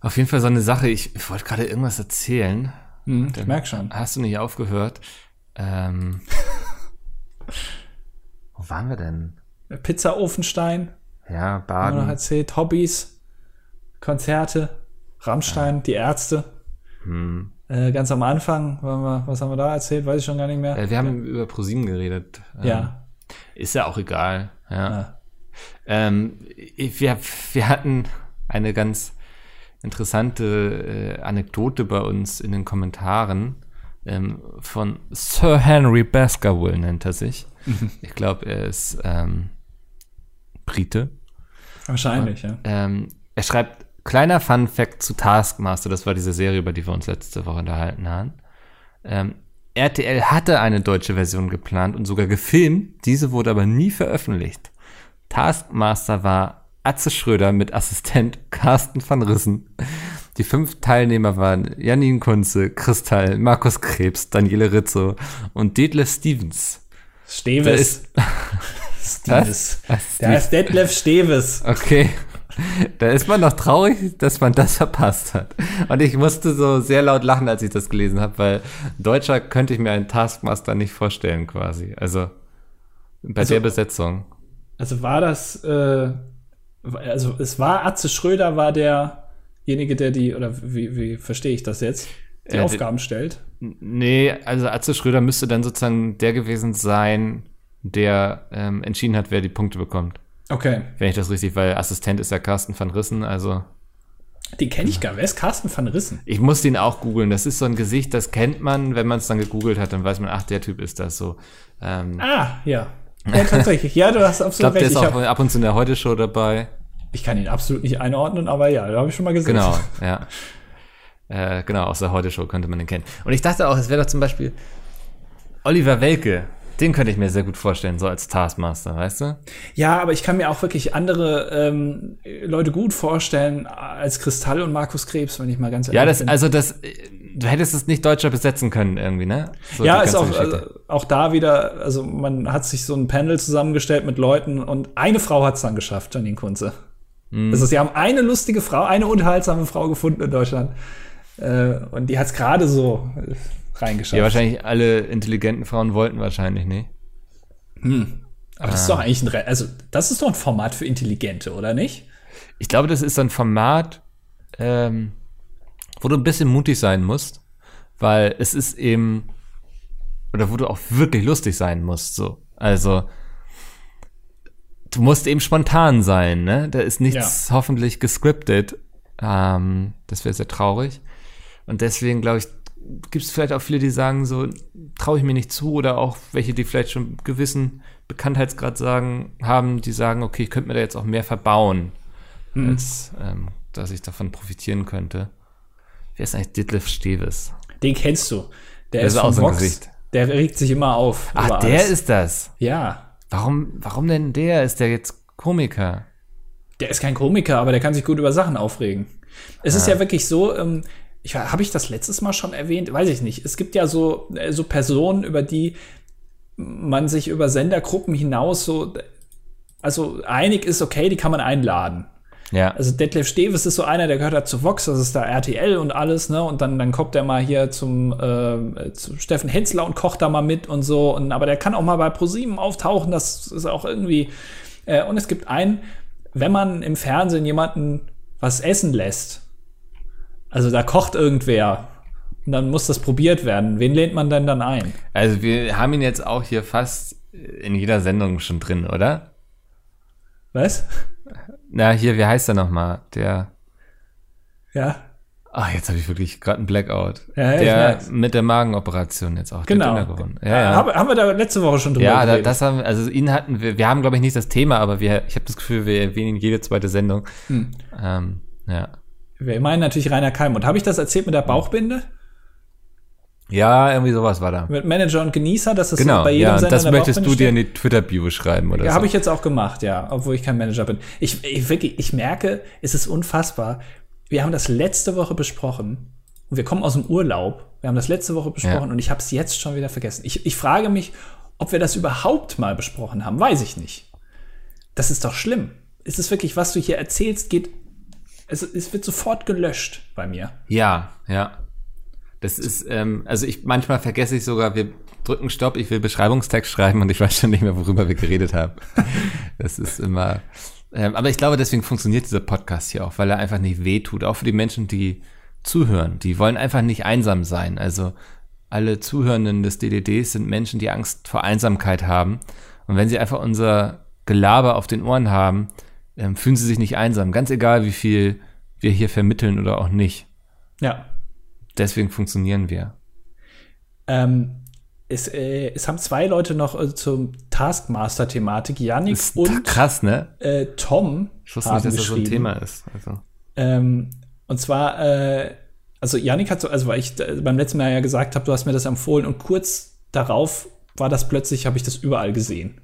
auf jeden Fall so eine Sache. Ich, ich wollte gerade irgendwas erzählen. Hm, ich merke schon. Hast du nicht aufgehört? Ähm, wo waren wir denn? Pizza Ofenstein. Ja, Baden. Noch erzählt. Hobbys, Konzerte, Rammstein, ja. die Ärzte. Hm. Äh, ganz am Anfang, was haben wir da erzählt? Weiß ich schon gar nicht mehr. Äh, wir haben ja. über ProSieben geredet. Ähm, ja. Ist ja auch egal. Ja. ja. Ähm, wir, wir hatten eine ganz interessante äh, Anekdote bei uns in den Kommentaren ähm, von Sir Henry Baskerville nennt er sich. Ich glaube, er ist ähm, Brite. Wahrscheinlich, Und, ja. Ähm, er schreibt Kleiner Fun Fact zu Taskmaster, das war diese Serie, über die wir uns letzte Woche unterhalten haben. Ähm, RTL hatte eine deutsche Version geplant und sogar gefilmt, diese wurde aber nie veröffentlicht. Taskmaster war Atze Schröder mit Assistent Carsten van Rissen. Die fünf Teilnehmer waren Janine Kunze, Kristall, Markus Krebs, Daniele Rizzo und Detlef Stevens. Steves. Steves. Der heißt Detlef Steves. Okay. Da ist man noch traurig, dass man das verpasst hat. Und ich musste so sehr laut lachen, als ich das gelesen habe, weil Deutscher könnte ich mir einen Taskmaster nicht vorstellen, quasi. Also bei also, der Besetzung. Also war das, äh, also es war Atze Schröder war derjenige, der die, oder wie, wie verstehe ich das jetzt, die äh, Aufgaben stellt? Nee, also Atze Schröder müsste dann sozusagen der gewesen sein, der ähm, entschieden hat, wer die Punkte bekommt. Okay. Wenn ich das richtig, weil Assistent ist ja Carsten van Rissen, also. Den kenne ich gar. Wer ist Carsten van Rissen? Ich musste ihn auch googeln. Das ist so ein Gesicht, das kennt man, wenn man es dann gegoogelt hat, dann weiß man, ach, der Typ ist das so. Ähm, ah, ja. Ja, tatsächlich. Ja, du hast absolut ich glaub, recht. Der ist auch hab, ab und zu in der Heute-Show dabei. Ich kann ihn absolut nicht einordnen, aber ja, da habe ich schon mal gesehen. Genau, ja. Äh, genau, aus der Heute-Show könnte man ihn kennen. Und ich dachte auch, es wäre doch zum Beispiel Oliver Welke den könnte ich mir sehr gut vorstellen, so als Taskmaster, weißt du? Ja, aber ich kann mir auch wirklich andere ähm, Leute gut vorstellen als Kristall und Markus Krebs, wenn ich mal ganz ehrlich ja, das, bin. Ja, also das, du hättest es nicht deutscher besetzen können irgendwie, ne? So ja, ist auch, also, auch da wieder, also man hat sich so ein Panel zusammengestellt mit Leuten und eine Frau hat es dann geschafft, Janine Kunze. Mhm. Also sie haben eine lustige Frau, eine unterhaltsame Frau gefunden in Deutschland. Äh, und die hat es gerade so reingeschafft. Ja, wahrscheinlich alle intelligenten Frauen wollten wahrscheinlich nicht. Hm. Aber ah. das ist doch eigentlich ein, Re also das ist doch ein Format für Intelligente, oder nicht? Ich glaube, das ist ein Format, ähm, wo du ein bisschen mutig sein musst, weil es ist eben, oder wo du auch wirklich lustig sein musst, so. Also, du musst eben spontan sein, ne? Da ist nichts ja. hoffentlich gescriptet. Ähm, das wäre sehr traurig. Und deswegen glaube ich, gibt es vielleicht auch viele, die sagen, so traue ich mir nicht zu oder auch welche, die vielleicht schon gewissen Bekanntheitsgrad sagen, haben, die sagen, okay, ich könnte mir da jetzt auch mehr verbauen, mhm. als ähm, dass ich davon profitieren könnte. Wer ist eigentlich Ditlef Steves? Den kennst du. Der, der ist, ist auch so ein Gesicht. Der regt sich immer auf. Ach, der alles. ist das. Ja. Warum, warum denn der? Ist der jetzt Komiker? Der ist kein Komiker, aber der kann sich gut über Sachen aufregen. Es ah. ist ja wirklich so, ähm, ich habe ich das letztes Mal schon erwähnt, weiß ich nicht. Es gibt ja so äh, so Personen, über die man sich über Sendergruppen hinaus so also einig ist, okay, die kann man einladen. Ja. Also Detlef Steves ist so einer, der gehört da zu Vox, das ist da RTL und alles, ne? Und dann, dann kommt er mal hier zum äh, zu Steffen Hensler und kocht da mal mit und so. Und, aber der kann auch mal bei ProSieben auftauchen, das ist auch irgendwie. Äh, und es gibt einen, wenn man im Fernsehen jemanden was essen lässt, also da kocht irgendwer. Und dann muss das probiert werden. Wen lehnt man denn dann ein? Also wir haben ihn jetzt auch hier fast in jeder Sendung schon drin, oder? Was? Na, hier, wie heißt er nochmal? Der. Ja. Ach, jetzt habe ich wirklich gerade einen Blackout. Ja, der mit der Magenoperation jetzt auch. Genau. Ja, ja. Haben, haben wir da letzte Woche schon drüber Ja, da, das haben, also ihn hatten wir, wir haben glaube ich nicht das Thema, aber wir, ich habe das Gefühl, wir erwähnen jede zweite Sendung. Hm. Ähm, ja. Wir meinen natürlich Rainer Keim. Und habe ich das erzählt mit der Bauchbinde? Ja, irgendwie sowas war da. Mit Manager und Genießer, dass das genau, bei jedem ja, Sender das möchtest du dir in die Twitter-Bio schreiben, oder? Ja, so. habe ich jetzt auch gemacht, ja, obwohl ich kein Manager bin. Ich, ich, wirklich, ich merke, es ist unfassbar. Wir haben das letzte Woche besprochen und wir kommen aus dem Urlaub. Wir haben das letzte Woche besprochen ja. und ich habe es jetzt schon wieder vergessen. Ich, ich frage mich, ob wir das überhaupt mal besprochen haben. Weiß ich nicht. Das ist doch schlimm. Ist es wirklich, was du hier erzählst, geht es, es wird sofort gelöscht bei mir. Ja, ja. Das ist, ähm, also ich manchmal vergesse ich sogar, wir drücken Stopp, ich will Beschreibungstext schreiben und ich weiß schon nicht mehr, worüber wir geredet haben. das ist immer. Ähm, aber ich glaube, deswegen funktioniert dieser Podcast hier auch, weil er einfach nicht wehtut. Auch für die Menschen, die zuhören. Die wollen einfach nicht einsam sein. Also alle Zuhörenden des DDDs sind Menschen, die Angst vor Einsamkeit haben. Und wenn sie einfach unser Gelaber auf den Ohren haben, ähm, fühlen sie sich nicht einsam. Ganz egal, wie viel wir hier vermitteln oder auch nicht. Ja. Deswegen funktionieren wir. Ähm, es, äh, es haben zwei Leute noch äh, zum Taskmaster-Thematik, Yannick und krass, ne? Äh, Tom. Ich wusste nicht, dass das so ein Thema ist. Also. Ähm, und zwar äh, also Janik hat so, also weil ich beim letzten Mal ja gesagt habe, du hast mir das empfohlen und kurz darauf war das plötzlich, habe ich das überall gesehen.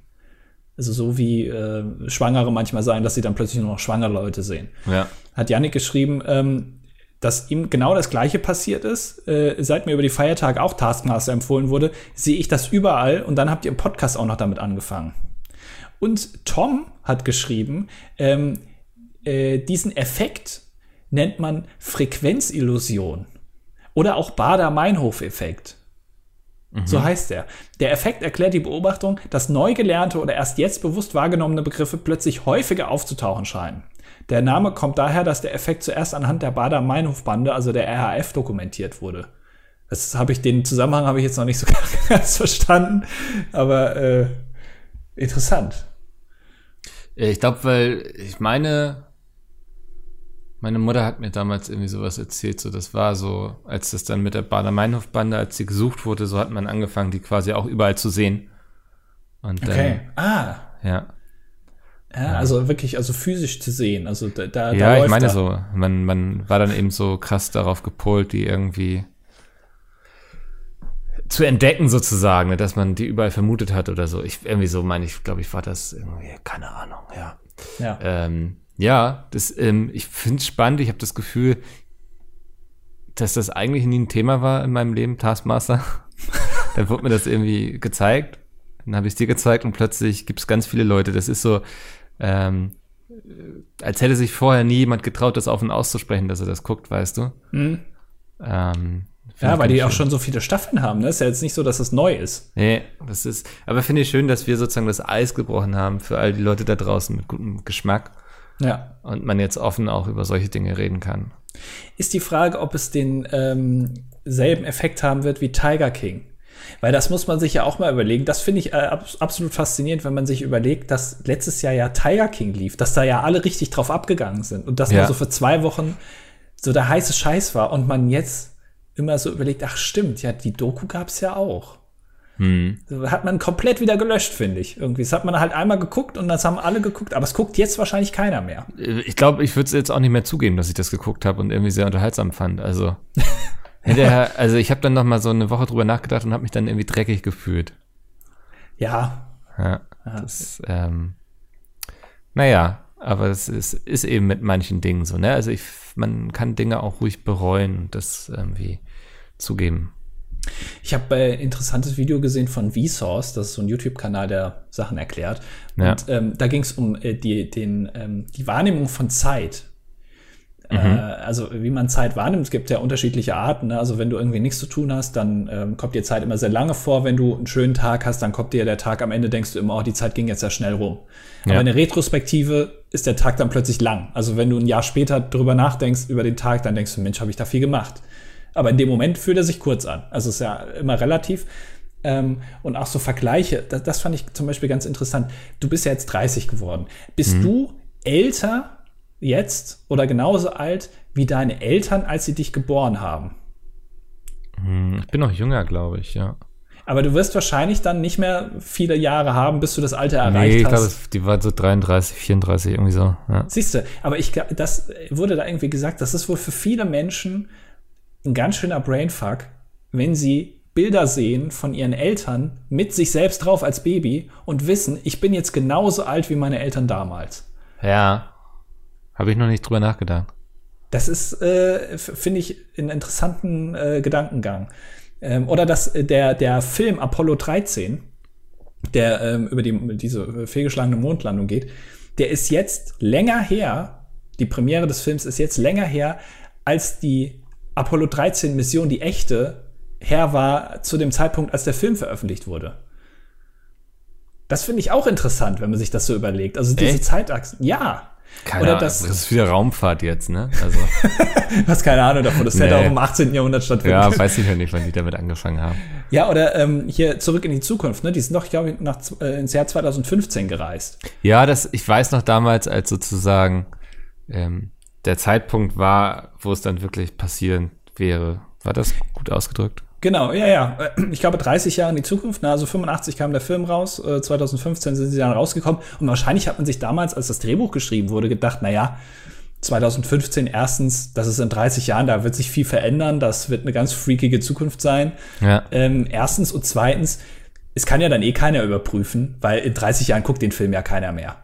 Also so wie äh, Schwangere manchmal sagen, dass sie dann plötzlich nur noch schwangere Leute sehen. Ja. Hat Janik geschrieben, ähm, dass ihm genau das Gleiche passiert ist. Äh, seit mir über die Feiertage auch Taskmaster empfohlen wurde, sehe ich das überall und dann habt ihr im Podcast auch noch damit angefangen. Und Tom hat geschrieben, ähm, äh, diesen Effekt nennt man Frequenzillusion oder auch Bader-Meinhof-Effekt. Mhm. So heißt er. Der Effekt erklärt die Beobachtung, dass neu gelernte oder erst jetzt bewusst wahrgenommene Begriffe plötzlich häufiger aufzutauchen scheinen. Der Name kommt daher, dass der Effekt zuerst anhand der Bader-Meinhof-Bande, also der RAF, dokumentiert wurde. Das habe ich, den Zusammenhang habe ich jetzt noch nicht so ganz verstanden, aber äh, interessant. Ich glaube, weil ich meine, meine Mutter hat mir damals irgendwie sowas erzählt, so das war so, als das dann mit der Bader-Meinhof-Bande, als sie gesucht wurde, so hat man angefangen, die quasi auch überall zu sehen. Und okay. ah. Ja. Ja, also wirklich, also physisch zu sehen. Also da, da Ja, ich meine da. so, man, man war dann eben so krass darauf gepolt, die irgendwie zu entdecken sozusagen, ne, dass man die überall vermutet hat oder so. Ich irgendwie so meine ich, glaube ich, war das irgendwie, keine Ahnung, ja. Ja, ähm, ja das, ähm, ich finde es spannend. Ich habe das Gefühl, dass das eigentlich nie ein Thema war in meinem Leben, Taskmaster. dann wurde mir das irgendwie gezeigt. Dann habe ich es dir gezeigt und plötzlich gibt es ganz viele Leute. Das ist so, ähm, als hätte sich vorher nie jemand getraut, das auf und auszusprechen, dass er das guckt, weißt du? Mhm. Ähm, ja, weil die schön. auch schon so viele Staffeln haben. Ne? Ist ja jetzt nicht so, dass es neu ist. Nee, das ist. Aber finde ich schön, dass wir sozusagen das Eis gebrochen haben für all die Leute da draußen mit gutem Geschmack. Ja. Und man jetzt offen auch über solche Dinge reden kann. Ist die Frage, ob es den ähm, selben Effekt haben wird wie Tiger King. Weil das muss man sich ja auch mal überlegen. Das finde ich äh, absolut faszinierend, wenn man sich überlegt, dass letztes Jahr ja Tiger King lief, dass da ja alle richtig drauf abgegangen sind und dass ja. man so für zwei Wochen so der heiße Scheiß war und man jetzt immer so überlegt, ach stimmt, ja, die Doku gab's ja auch. Hm. Hat man komplett wieder gelöscht, finde ich. Irgendwie. Das hat man halt einmal geguckt und das haben alle geguckt, aber es guckt jetzt wahrscheinlich keiner mehr. Ich glaube, ich würde es jetzt auch nicht mehr zugeben, dass ich das geguckt habe und irgendwie sehr unterhaltsam fand. Also hinterher, also ich habe dann noch mal so eine Woche drüber nachgedacht und habe mich dann irgendwie dreckig gefühlt. Ja. Ja. Das, ähm, naja, aber es ist, ist eben mit manchen Dingen so, ne? Also ich, man kann Dinge auch ruhig bereuen und das irgendwie zugeben. Ich habe ein äh, interessantes Video gesehen von Vsauce, das ist so ein YouTube-Kanal, der Sachen erklärt. Ja. Und ähm, da ging es um äh, die, den, ähm, die Wahrnehmung von Zeit. Mhm. Äh, also wie man Zeit wahrnimmt, es gibt ja unterschiedliche Arten. Ne? Also wenn du irgendwie nichts zu tun hast, dann ähm, kommt dir Zeit immer sehr lange vor. Wenn du einen schönen Tag hast, dann kommt dir der Tag am Ende, denkst du immer, oh, die Zeit ging jetzt sehr schnell rum. Ja. Aber in der Retrospektive ist der Tag dann plötzlich lang. Also wenn du ein Jahr später drüber nachdenkst über den Tag, dann denkst du, Mensch, habe ich da viel gemacht. Aber in dem Moment fühlt er sich kurz an. Also ist ja immer relativ. Ähm, und auch so Vergleiche, das, das, fand ich zum Beispiel ganz interessant. Du bist ja jetzt 30 geworden. Bist mhm. du älter jetzt oder genauso alt wie deine Eltern, als sie dich geboren haben? Hm, ich bin noch jünger, glaube ich, ja. Aber du wirst wahrscheinlich dann nicht mehr viele Jahre haben, bis du das Alter erreicht nee, ich hast. Glaube, die war so 33, 34, irgendwie so. Ja. Siehst du, aber ich das wurde da irgendwie gesagt, das ist wohl für viele Menschen ein ganz schöner Brainfuck, wenn sie Bilder sehen von ihren Eltern mit sich selbst drauf als Baby und wissen, ich bin jetzt genauso alt wie meine Eltern damals. Ja, habe ich noch nicht drüber nachgedacht. Das ist, äh, finde ich, einen interessanten äh, Gedankengang. Ähm, oder dass äh, der, der Film Apollo 13, der ähm, über die, diese fehlgeschlagene Mondlandung geht, der ist jetzt länger her, die Premiere des Films ist jetzt länger her, als die Apollo 13 Mission, die echte, her war zu dem Zeitpunkt, als der Film veröffentlicht wurde. Das finde ich auch interessant, wenn man sich das so überlegt. Also diese Echt? Zeitachsen. Ja. Keine Oder das, das ist wieder Raumfahrt jetzt, ne? Also. hast keine Ahnung davon, das hätte nee. auch im 18. Jahrhundert stattfinden Ja, weiß ich ja nicht, wann die damit angefangen haben. Ja, oder ähm, hier zurück in die Zukunft, ne? Die sind doch, glaube ich, nach, äh, ins Jahr 2015 gereist. Ja, das, ich weiß noch damals, als sozusagen ähm, der Zeitpunkt war, wo es dann wirklich passieren wäre. War das gut ausgedrückt? Genau, ja, ja. Ich glaube 30 Jahre in die Zukunft. Na, also 85 kam der Film raus, 2015 äh, sind sie dann rausgekommen. Und wahrscheinlich hat man sich damals, als das Drehbuch geschrieben wurde, gedacht, na ja, 2015 erstens, das ist in 30 Jahren, da wird sich viel verändern, das wird eine ganz freakige Zukunft sein. Ja. Ähm, erstens und zweitens, es kann ja dann eh keiner überprüfen, weil in 30 Jahren guckt den Film ja keiner mehr.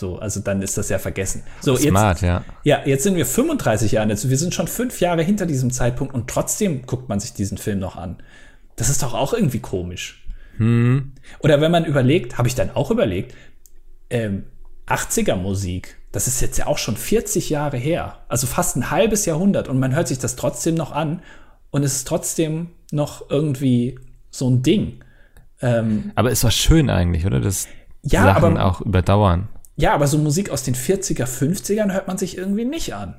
So, also dann ist das ja vergessen. So, Smart, jetzt, ja. Ja, jetzt sind wir 35 Jahre, also wir sind schon fünf Jahre hinter diesem Zeitpunkt und trotzdem guckt man sich diesen Film noch an. Das ist doch auch irgendwie komisch. Hm. Oder wenn man überlegt, habe ich dann auch überlegt, ähm, 80er Musik, das ist jetzt ja auch schon 40 Jahre her, also fast ein halbes Jahrhundert und man hört sich das trotzdem noch an und es ist trotzdem noch irgendwie so ein Ding. Ähm, aber ist was schön eigentlich, oder? Dass ja, Sachen aber, auch überdauern. Ja, aber so Musik aus den 40er, 50ern hört man sich irgendwie nicht an.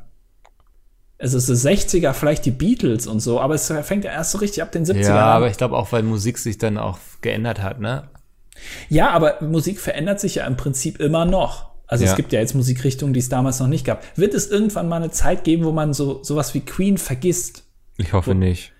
Es ist 60er, vielleicht die Beatles und so, aber es fängt ja erst so richtig ab den 70ern ja, an. Ja, aber ich glaube auch, weil Musik sich dann auch geändert hat, ne? Ja, aber Musik verändert sich ja im Prinzip immer noch. Also ja. es gibt ja jetzt Musikrichtungen, die es damals noch nicht gab. Wird es irgendwann mal eine Zeit geben, wo man so sowas wie Queen vergisst? Ich hoffe wo, nicht.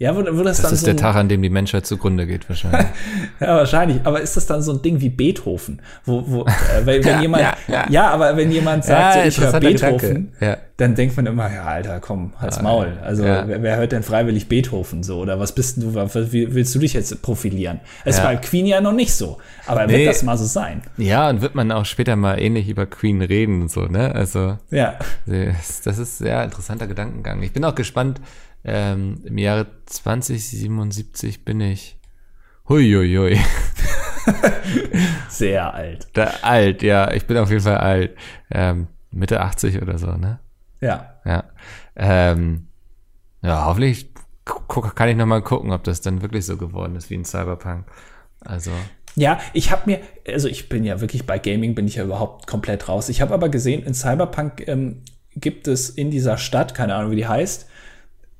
Ja, wo, wo das, das dann ist so der Tag, an dem die Menschheit zugrunde geht, wahrscheinlich. ja, wahrscheinlich. Aber ist das dann so ein Ding wie Beethoven? Wo, wo, äh, wenn, wenn jemand, ja, ja, ja. aber wenn jemand sagt, so, ich höre Beethoven, dann denkt man immer, ja, Alter, komm, halt's Maul. Also, wer, wer, hört denn freiwillig Beethoven so? Oder was bist du, wie willst du dich jetzt profilieren? Es war Queen ja noch nicht so. Aber nee. wird das mal so sein? Ja, und wird man auch später mal ähnlich über Queen reden und so, ne? Also, ja. Das ist sehr interessanter Gedankengang. Ich bin auch gespannt, ähm, Im Jahre 2077 bin ich. Huiuiui. Sehr alt. Da, alt, ja. Ich bin auf jeden Fall alt. Ähm, Mitte 80 oder so, ne? Ja. Ja. Ähm, ja, hoffentlich kann ich nochmal gucken, ob das dann wirklich so geworden ist wie in Cyberpunk. Also. Ja, ich habe mir, also ich bin ja wirklich bei Gaming, bin ich ja überhaupt komplett raus. Ich habe aber gesehen, in Cyberpunk ähm, gibt es in dieser Stadt, keine Ahnung, wie die heißt,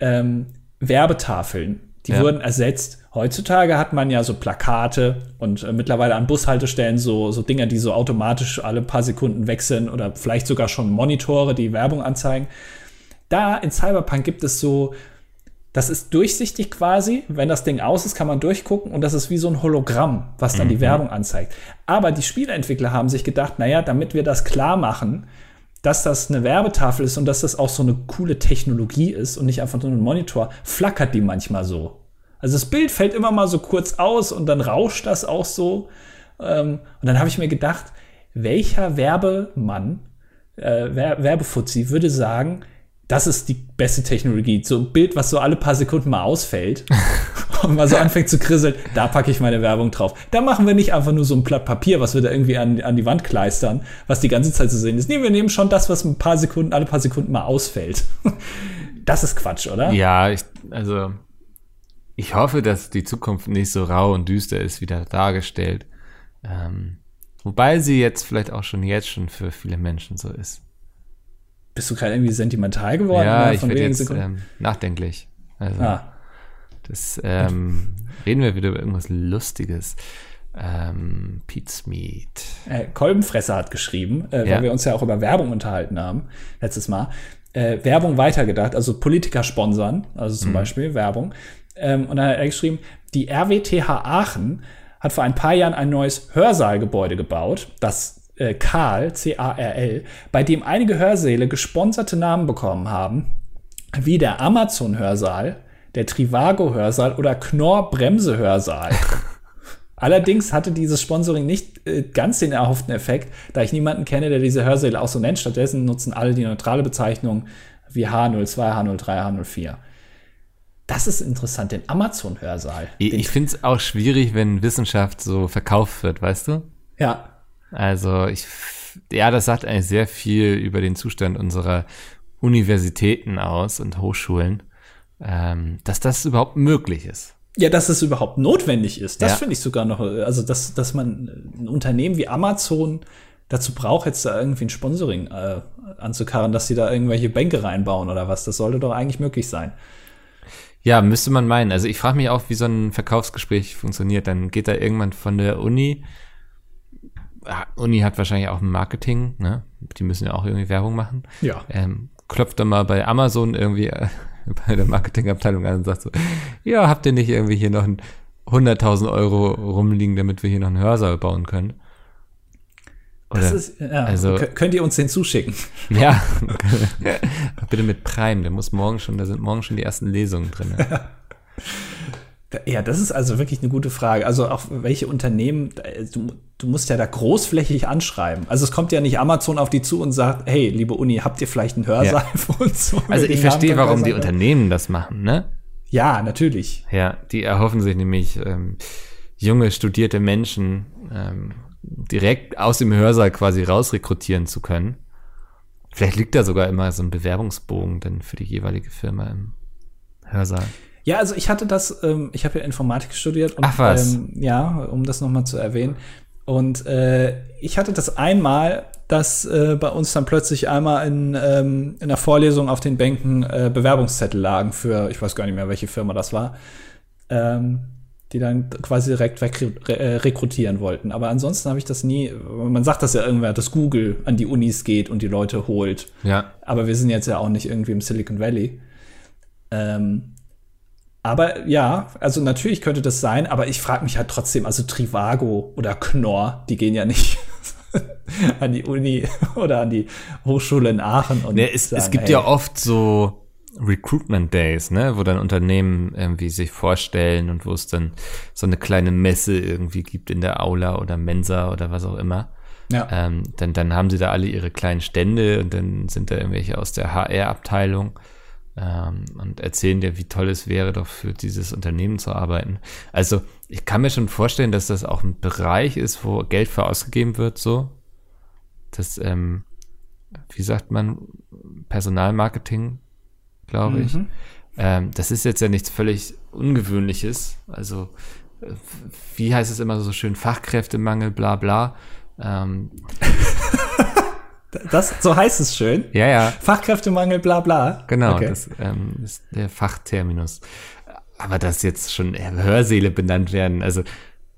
ähm, Werbetafeln. Die ja. wurden ersetzt. Heutzutage hat man ja so Plakate und äh, mittlerweile an Bushaltestellen so, so Dinger, die so automatisch alle paar Sekunden wechseln oder vielleicht sogar schon Monitore, die Werbung anzeigen. Da in Cyberpunk gibt es so, das ist durchsichtig quasi. Wenn das Ding aus ist, kann man durchgucken und das ist wie so ein Hologramm, was dann mhm. die Werbung anzeigt. Aber die Spieleentwickler haben sich gedacht, naja, damit wir das klar machen, dass das eine Werbetafel ist und dass das auch so eine coole Technologie ist und nicht einfach nur ein Monitor, flackert die manchmal so. Also das Bild fällt immer mal so kurz aus und dann rauscht das auch so. Ähm, und dann habe ich mir gedacht, welcher Werbemann, äh, Werbefuzzi würde sagen, das ist die beste Technologie. So ein Bild, was so alle paar Sekunden mal ausfällt und mal so anfängt zu krisseln, da packe ich meine Werbung drauf. Da machen wir nicht einfach nur so ein Blatt Papier, was wir da irgendwie an, an die Wand kleistern, was die ganze Zeit zu sehen ist. Nee, wir nehmen schon das, was ein paar Sekunden, alle paar Sekunden mal ausfällt. Das ist Quatsch, oder? Ja, ich, also ich hoffe, dass die Zukunft nicht so rau und düster ist, wie da dargestellt. Ähm, wobei sie jetzt vielleicht auch schon jetzt schon für viele Menschen so ist. Bist du gerade irgendwie sentimental geworden? Ja, ich werde jetzt ähm, nachdenklich. Also, ah. Das ähm, reden wir wieder über irgendwas Lustiges. Ähm, Pete's Meat. Äh, Kolbenfresser hat geschrieben, äh, ja. weil wir uns ja auch über Werbung unterhalten haben, letztes Mal. Äh, Werbung weitergedacht, also Politiker sponsern, also zum mhm. Beispiel Werbung. Ähm, und dann hat er geschrieben, die RWTH Aachen hat vor ein paar Jahren ein neues Hörsaalgebäude gebaut, das äh, Karl, C-A-R-L, bei dem einige Hörsäle gesponserte Namen bekommen haben, wie der Amazon-Hörsaal, der Trivago-Hörsaal oder Knorr-Bremse-Hörsaal. Allerdings hatte dieses Sponsoring nicht äh, ganz den erhofften Effekt, da ich niemanden kenne, der diese Hörsäle auch so nennt. Stattdessen nutzen alle die neutrale Bezeichnung wie H02, H03, H04. Das ist interessant, den Amazon-Hörsaal. Ich, ich finde es auch schwierig, wenn Wissenschaft so verkauft wird, weißt du? Ja. Also ich, ja, das sagt eigentlich sehr viel über den Zustand unserer Universitäten aus und Hochschulen, ähm, dass das überhaupt möglich ist. Ja, dass es überhaupt notwendig ist. Das ja. finde ich sogar noch, also dass, dass man ein Unternehmen wie Amazon dazu braucht, jetzt da irgendwie ein Sponsoring äh, anzukarren, dass sie da irgendwelche Bänke reinbauen oder was. Das sollte doch eigentlich möglich sein. Ja, müsste man meinen. Also ich frage mich auch, wie so ein Verkaufsgespräch funktioniert. Dann geht da irgendwann von der Uni Uni hat wahrscheinlich auch Marketing, ne? Die müssen ja auch irgendwie Werbung machen. Ja. Ähm, klopft dann mal bei Amazon irgendwie äh, bei der Marketingabteilung an und sagt so, ja, habt ihr nicht irgendwie hier noch ein 100.000 Euro rumliegen, damit wir hier noch einen Hörsaal bauen können? Oder, das ist, ja, also, könnt ihr uns den zuschicken? Ja, bitte mit Prime, der muss morgen schon, da sind morgen schon die ersten Lesungen drin. Ja, das ist also wirklich eine gute Frage. Also auch welche Unternehmen, du, du musst ja da großflächig anschreiben. Also es kommt ja nicht Amazon auf die zu und sagt, hey, liebe Uni, habt ihr vielleicht einen Hörsaal ja. für uns? Also ich verstehe, warum die Unternehmen das machen, ne? Ja, natürlich. Ja, die erhoffen sich nämlich ähm, junge, studierte Menschen ähm, direkt aus dem Hörsaal quasi rausrekrutieren zu können. Vielleicht liegt da sogar immer so ein Bewerbungsbogen dann für die jeweilige Firma im Hörsaal. Ja, also ich hatte das, ähm, ich habe ja Informatik studiert und Ach was. Ähm, ja, um das nochmal zu erwähnen. Und äh, ich hatte das einmal, dass äh, bei uns dann plötzlich einmal in, ähm, in der Vorlesung auf den Bänken äh, Bewerbungszettel lagen für, ich weiß gar nicht mehr, welche Firma das war, ähm, die dann quasi direkt äh, rekrutieren wollten. Aber ansonsten habe ich das nie, man sagt das ja irgendwer, dass Google an die Unis geht und die Leute holt. Ja. Aber wir sind jetzt ja auch nicht irgendwie im Silicon Valley. Ähm, aber ja, also natürlich könnte das sein, aber ich frage mich halt trotzdem, also Trivago oder Knorr, die gehen ja nicht an die Uni oder an die Hochschule in Aachen. Und ja, es, sagen, es gibt hey, ja oft so Recruitment Days, ne, wo dann Unternehmen irgendwie sich vorstellen und wo es dann so eine kleine Messe irgendwie gibt in der Aula oder Mensa oder was auch immer. Ja. Ähm, dann, dann haben sie da alle ihre kleinen Stände und dann sind da irgendwelche aus der HR-Abteilung ähm, und erzählen dir, wie toll es wäre, doch für dieses Unternehmen zu arbeiten. Also ich kann mir schon vorstellen, dass das auch ein Bereich ist, wo Geld für ausgegeben wird, so. Das, ähm, wie sagt man, Personalmarketing, glaube ich. Mhm. Ähm, das ist jetzt ja nichts völlig Ungewöhnliches. Also, äh, wie heißt es immer so schön, Fachkräftemangel, bla bla. Ähm, Das, so heißt es schön. Ja, ja. Fachkräftemangel, bla bla. Genau, okay. das ähm, ist der Fachterminus. Aber dass jetzt schon Hörsäle benannt werden, also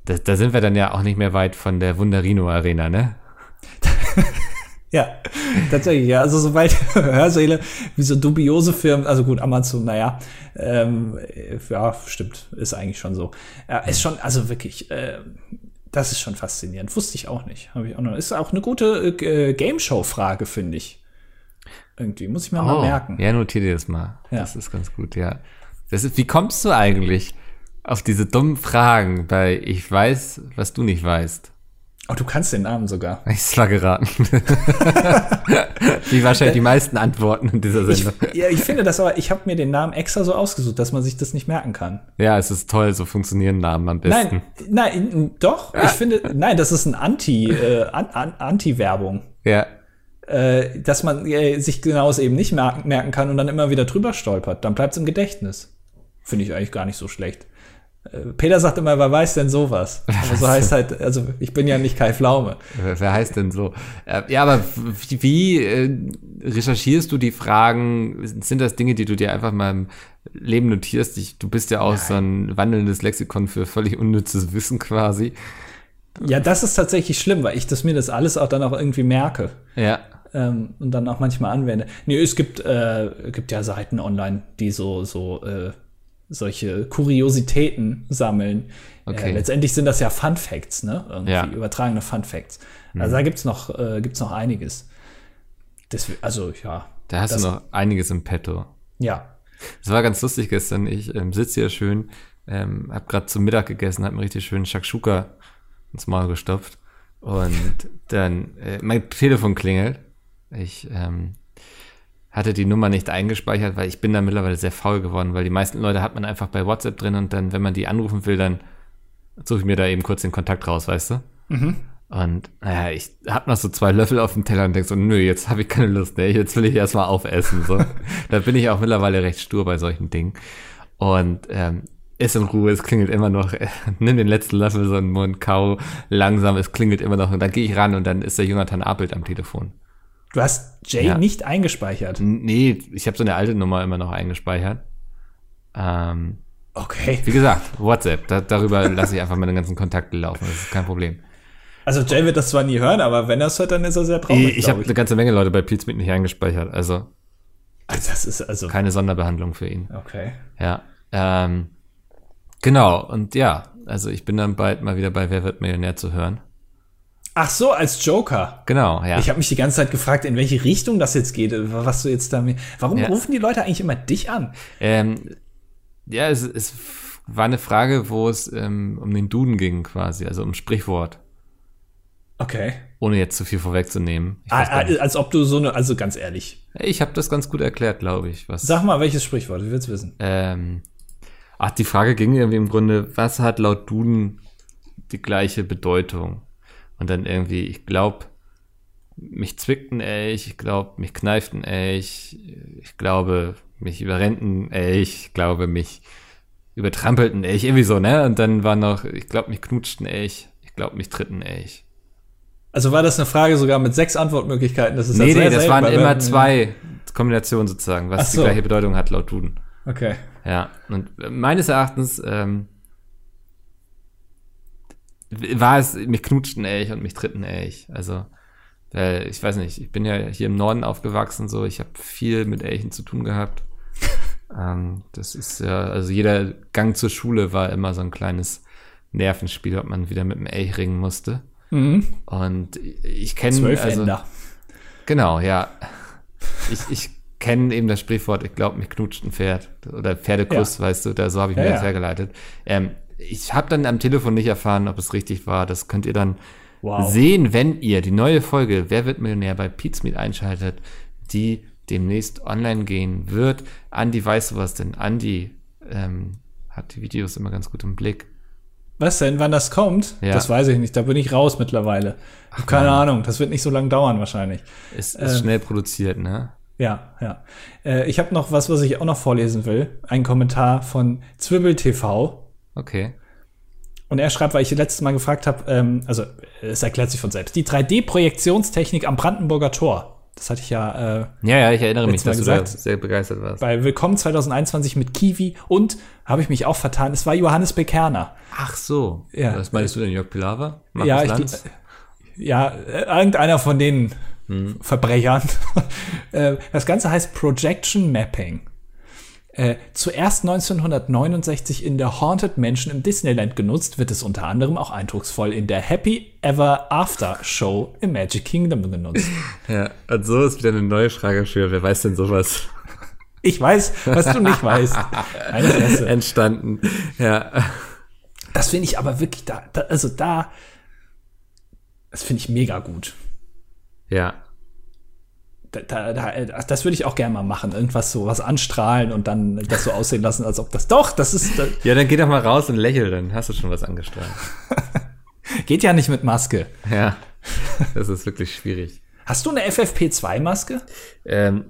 da, da sind wir dann ja auch nicht mehr weit von der Wunderino Arena, ne? ja, tatsächlich, ja. Also sobald Hörsäle wie so dubiose Firmen, also gut, Amazon, naja, ähm, ja, stimmt, ist eigentlich schon so. Ja, ist schon, also wirklich, äh, das ist schon faszinierend. Wusste ich auch nicht. Habe ich auch noch. Ist auch eine gute äh, Game Show Frage, finde ich. Irgendwie muss ich mir oh, mal merken. Ja, notiere dir das mal. Ja. Das ist ganz gut, ja. Das ist, wie kommst du eigentlich auf diese dummen Fragen bei Ich weiß, was du nicht weißt? Oh, du kannst den Namen sogar. Ich war geraten. Wie wahrscheinlich die meisten Antworten in dieser Sendung. Ich, ja, ich finde das aber, ich habe mir den Namen extra so ausgesucht, dass man sich das nicht merken kann. Ja, es ist toll, so funktionieren Namen am besten. Nein, nein, doch. Ich finde, nein, das ist ein Anti, äh, Anti-Werbung. Ja. Äh, dass man äh, sich genau es eben nicht merken, merken kann und dann immer wieder drüber stolpert. Dann bleibt es im Gedächtnis. Finde ich eigentlich gar nicht so schlecht. Äh, Peter sagt immer, wer weiß denn sowas? Aber so heißt halt, also ich bin ja nicht Kai Flaume. Wer heißt denn so? Äh, ja, aber wie, wie äh, recherchierst du die Fragen? Sind das Dinge, die du dir einfach mal im Leben notierst? Ich, du bist ja auch Nein. so ein wandelndes Lexikon für völlig unnützes Wissen quasi. Ja, das ist tatsächlich schlimm, weil ich das mir das alles auch dann auch irgendwie merke. Ja. Ähm, und dann auch manchmal anwende. Nee, es gibt, äh, gibt ja Seiten online, die so, so äh, solche Kuriositäten sammeln. Äh, okay. Äh, letztendlich sind das ja Fun Facts, ne? Irgendwie ja. übertragene Fun Facts. Also mhm. da gibt's noch, äh, gibt's noch einiges. Das, also, ja. Da hast das, du noch einiges im Petto. Ja. Es war ganz lustig gestern. Ich ähm, sitze hier schön, ähm, hab gerade zum Mittag gegessen, hab mir richtig schön Shakshuka ins Maul gestopft. Und dann, äh, mein Telefon klingelt. Ich ähm, hatte die Nummer nicht eingespeichert, weil ich bin da mittlerweile sehr faul geworden, weil die meisten Leute hat man einfach bei WhatsApp drin und dann, wenn man die anrufen will, dann suche ich mir da eben kurz den Kontakt raus, weißt du? Mhm. Und naja, ich hab noch so zwei Löffel auf dem Teller und denk so, nö, jetzt habe ich keine Lust mehr, jetzt will ich erstmal aufessen. So. da bin ich auch mittlerweile recht stur bei solchen Dingen. Und ähm, ist in Ruhe, es klingelt immer noch, nimm den letzten Löffel so in den Mund, kau langsam, es klingelt immer noch und dann gehe ich ran und dann ist der Jonathan Apelt am Telefon. Du hast Jay ja. nicht eingespeichert? Nee, ich habe so eine alte Nummer immer noch eingespeichert. Ähm, okay. Wie gesagt, WhatsApp. Da, darüber lasse ich einfach meine ganzen Kontakte laufen. Das ist kein Problem. Also Jay wird das zwar nie hören, aber wenn er es hört, dann ist er sehr traurig. Ich, ich habe eine ganze Menge Leute bei Pizmeet nicht eingespeichert. Also, also das ist also keine Sonderbehandlung für ihn. Okay. Ja. Ähm, genau. Und ja, also ich bin dann bald mal wieder bei Wer wird Millionär zu hören. Ach so, als Joker. Genau, ja. Ich habe mich die ganze Zeit gefragt, in welche Richtung das jetzt geht, was du jetzt damit. Warum ja. rufen die Leute eigentlich immer dich an? Ähm, ja, es, es war eine Frage, wo es ähm, um den Duden ging, quasi, also um Sprichwort. Okay. Ohne jetzt zu viel vorwegzunehmen. Ah, ah, als ob du so eine, also ganz ehrlich. Ich habe das ganz gut erklärt, glaube ich. Was, Sag mal, welches Sprichwort, ich will's wissen. Ähm, ach, die Frage ging irgendwie im Grunde, was hat laut Duden die gleiche Bedeutung? Und dann irgendwie, ich glaube, mich zwickt ein Elch, ich glaube, mich kneift ein Elch, ich glaube, mich überrennt ein Elch, ich glaube, mich übertrampelt ein Elch, irgendwie so, ne? Und dann war noch, ich glaube, mich knutscht ein Elch, ich glaube, mich tritt ein Elch. Also war das eine Frage sogar mit sechs Antwortmöglichkeiten? Das ist nee, nee, das waren immer zwei Kombinationen sozusagen, was so. die gleiche Bedeutung hat laut Duden. Okay. Ja, und meines Erachtens ähm, war es, mich knutscht ein Elch und mich tritt ein Elch. Also, weil ich weiß nicht, ich bin ja hier im Norden aufgewachsen, so ich habe viel mit Elchen zu tun gehabt. ähm, das ist ja, also jeder Gang zur Schule war immer so ein kleines Nervenspiel, ob man wieder mit dem Elch ringen musste. Mhm. Und ich kenne. Zwölf also. Genau, ja. Ich, ich kenne eben das Sprichwort, ich glaube, mich knutscht ein Pferd. Oder Pferdekuss, ja. weißt du, da so habe ich mir ja, das ja. hergeleitet. Ähm, ich habe dann am Telefon nicht erfahren, ob es richtig war. Das könnt ihr dann wow. sehen, wenn ihr die neue Folge Wer wird Millionär bei Pizmeet einschaltet, die demnächst online gehen wird. Andi weißt du was denn? Andi ähm, hat die Videos immer ganz gut im Blick. Was denn, wann das kommt? Ja. Das weiß ich nicht. Da bin ich raus mittlerweile. Ach, keine Mann. Ahnung. Das wird nicht so lange dauern wahrscheinlich. Ist, ist ähm, schnell produziert, ne? Ja, ja. Äh, ich habe noch was, was ich auch noch vorlesen will. Ein Kommentar von Zwibbel TV. Okay. Und er schreibt, weil ich letztes Mal gefragt habe, ähm, also es erklärt sich von selbst, die 3D-Projektionstechnik am Brandenburger Tor. Das hatte ich ja. Äh, ja, ja, ich erinnere mich, dass gesagt, du da sehr begeistert warst. Bei Willkommen 2021 mit Kiwi und habe ich mich auch vertan. Es war Johannes Bekerner. Ach so. Ja. Was meinst du denn, Jörg Pilawa? Markus ja, ich, ja, irgendeiner von den hm. Verbrechern. Äh, das Ganze heißt Projection Mapping. Äh, zuerst 1969 in der Haunted Mansion im Disneyland genutzt, wird es unter anderem auch eindrucksvoll in der Happy Ever After Show im Magic Kingdom genutzt. Ja, und so ist wieder eine neue Frage für, wer weiß denn sowas? Ich weiß, was du nicht weißt. Entstanden, ja. Das finde ich aber wirklich da, da also da, das finde ich mega gut. Ja da, da, das würde ich auch gerne mal machen. Irgendwas so, was anstrahlen und dann das so aussehen lassen, als ob das doch, das ist. Das ja, dann geh doch mal raus und lächel, dann hast du schon was angestrahlt. Geht ja nicht mit Maske. Ja, das ist wirklich schwierig. Hast du eine FFP2-Maske? Ähm,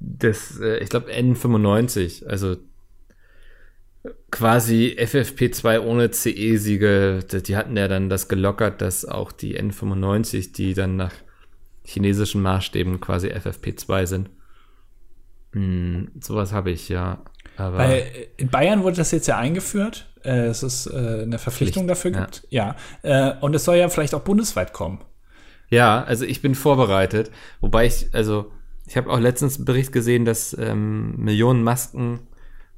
das, äh, ich glaube N95, also quasi FFP2 ohne CE-Siegel. Die hatten ja dann das gelockert, dass auch die N95, die dann nach chinesischen Maßstäben quasi FFP2 sind. Hm, sowas habe ich, ja. Aber Weil in Bayern wurde das jetzt ja eingeführt, äh, es ist äh, eine Verpflichtung Pflicht, dafür gibt. Ja. ja. Äh, und es soll ja vielleicht auch bundesweit kommen. Ja, also ich bin vorbereitet. Wobei ich, also ich habe auch letztens einen Bericht gesehen, dass ähm, Millionen Masken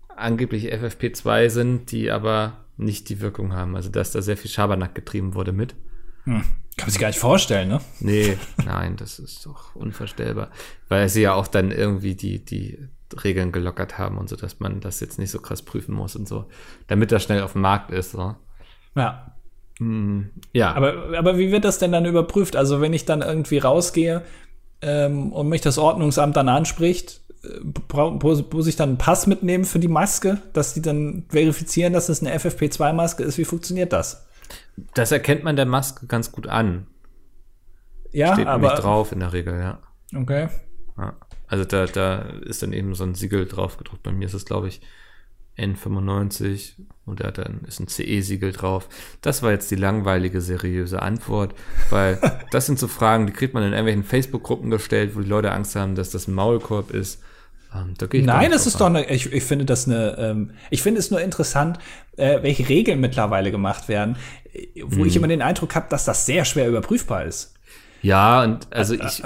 angeblich FFP2 sind, die aber nicht die Wirkung haben. Also dass da sehr viel Schabernack getrieben wurde mit. Hm. Kann man sich gar nicht vorstellen, ne? Nee, nein, das ist doch unvorstellbar. Weil sie ja auch dann irgendwie die, die Regeln gelockert haben und so, dass man das jetzt nicht so krass prüfen muss und so, damit das schnell auf dem Markt ist. So. Ja. Hm, ja. Aber, aber wie wird das denn dann überprüft? Also, wenn ich dann irgendwie rausgehe ähm, und mich das Ordnungsamt dann anspricht, äh, muss ich dann einen Pass mitnehmen für die Maske, dass die dann verifizieren, dass es eine FFP2-Maske ist? Wie funktioniert das? Das erkennt man der Maske ganz gut an. Ja, Steht aber nämlich drauf in der Regel, ja. Okay. Ja. Also da, da ist dann eben so ein Siegel drauf gedruckt. Bei mir ist es, glaube ich, N95 und da dann ist ein CE-Siegel drauf. Das war jetzt die langweilige, seriöse Antwort, weil das sind so Fragen, die kriegt man in irgendwelchen Facebook-Gruppen gestellt, wo die Leute Angst haben, dass das ein Maulkorb ist. Ähm, Nein, das ist doch eine, ich, ich finde das eine, ähm, ich finde es nur interessant, äh, welche Regeln mittlerweile gemacht werden, wo hm. ich immer den Eindruck habe, dass das sehr schwer überprüfbar ist. Ja, und also ich,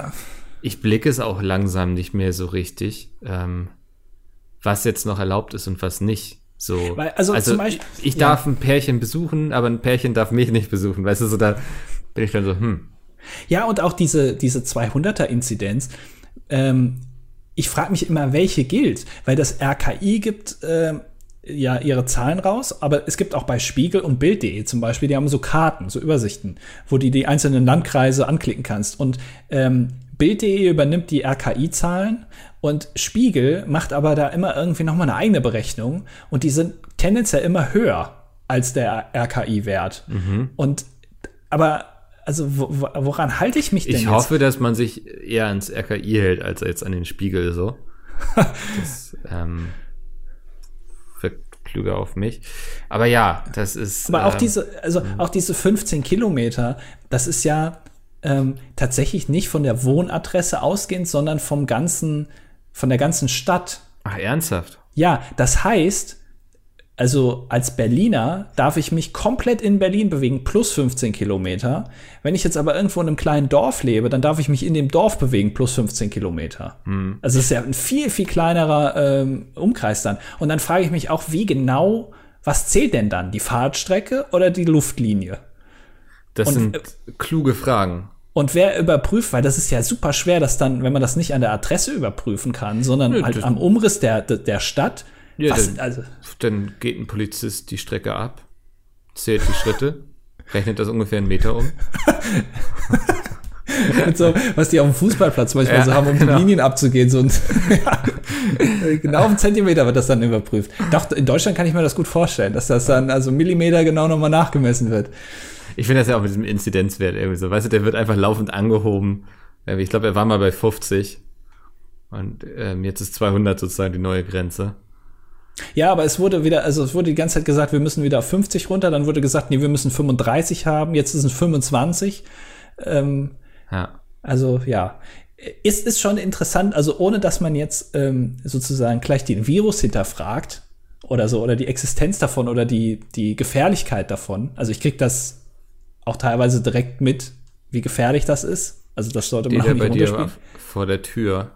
ich blicke es auch langsam nicht mehr so richtig, ähm, was jetzt noch erlaubt ist und was nicht. So, Weil, also, also zum Beispiel, ich, ich darf ja. ein Pärchen besuchen, aber ein Pärchen darf mich nicht besuchen. Weißt du, so da, bin ich dann so, hm. Ja, und auch diese, diese 200er-Inzidenz. Ähm, ich frage mich immer, welche gilt, weil das RKI gibt äh, ja ihre Zahlen raus, aber es gibt auch bei Spiegel und Bild.de zum Beispiel, die haben so Karten, so Übersichten, wo du die einzelnen Landkreise anklicken kannst. Und ähm, Bild.de übernimmt die RKI-Zahlen und Spiegel macht aber da immer irgendwie nochmal eine eigene Berechnung und die sind tendenziell immer höher als der RKI-Wert. Mhm. Und aber also woran halte ich mich denn? Ich jetzt? hoffe, dass man sich eher ans RKI hält als jetzt an den Spiegel so. das ähm, wirkt klüger auf mich. Aber ja, das ist. Aber auch ähm, diese, also mhm. auch diese 15 Kilometer, das ist ja ähm, tatsächlich nicht von der Wohnadresse ausgehend, sondern vom ganzen, von der ganzen Stadt. Ach, ernsthaft? Ja, das heißt, also als Berliner darf ich mich komplett in Berlin bewegen, plus 15 Kilometer. Wenn ich jetzt aber irgendwo in einem kleinen Dorf lebe, dann darf ich mich in dem Dorf bewegen, plus 15 Kilometer. Hm. Also es ist ja ein viel, viel kleinerer ähm, Umkreis dann. Und dann frage ich mich auch, wie genau, was zählt denn dann? Die Fahrtstrecke oder die Luftlinie? Das Und, sind äh, kluge Fragen. Und wer überprüft, weil das ist ja super schwer, dass dann, wenn man das nicht an der Adresse überprüfen kann, sondern Nö, halt am Umriss der, der Stadt. Ja, was, dann, also, dann geht ein Polizist die Strecke ab, zählt die Schritte, rechnet das ungefähr einen Meter um. so, was die auf dem Fußballplatz manchmal ja, so haben, um genau. die Linien abzugehen. So und, ja, genau auf einen Zentimeter wird das dann überprüft. Doch, in Deutschland kann ich mir das gut vorstellen, dass das dann also Millimeter genau nochmal nachgemessen wird. Ich finde das ja auch mit diesem Inzidenzwert irgendwie so. Weißt du, der wird einfach laufend angehoben. Ich glaube, er war mal bei 50. Und ähm, jetzt ist 200 sozusagen die neue Grenze. Ja, aber es wurde wieder, also es wurde die ganze Zeit gesagt, wir müssen wieder auf 50 runter. Dann wurde gesagt, nee, wir müssen 35 haben. Jetzt ist es 25. Ähm, ja. Also ja, ist, ist schon interessant. Also ohne, dass man jetzt ähm, sozusagen gleich den Virus hinterfragt oder so oder die Existenz davon oder die die Gefährlichkeit davon. Also ich krieg das auch teilweise direkt mit, wie gefährlich das ist. Also das sollte man auch nicht bei dir vor der Tür.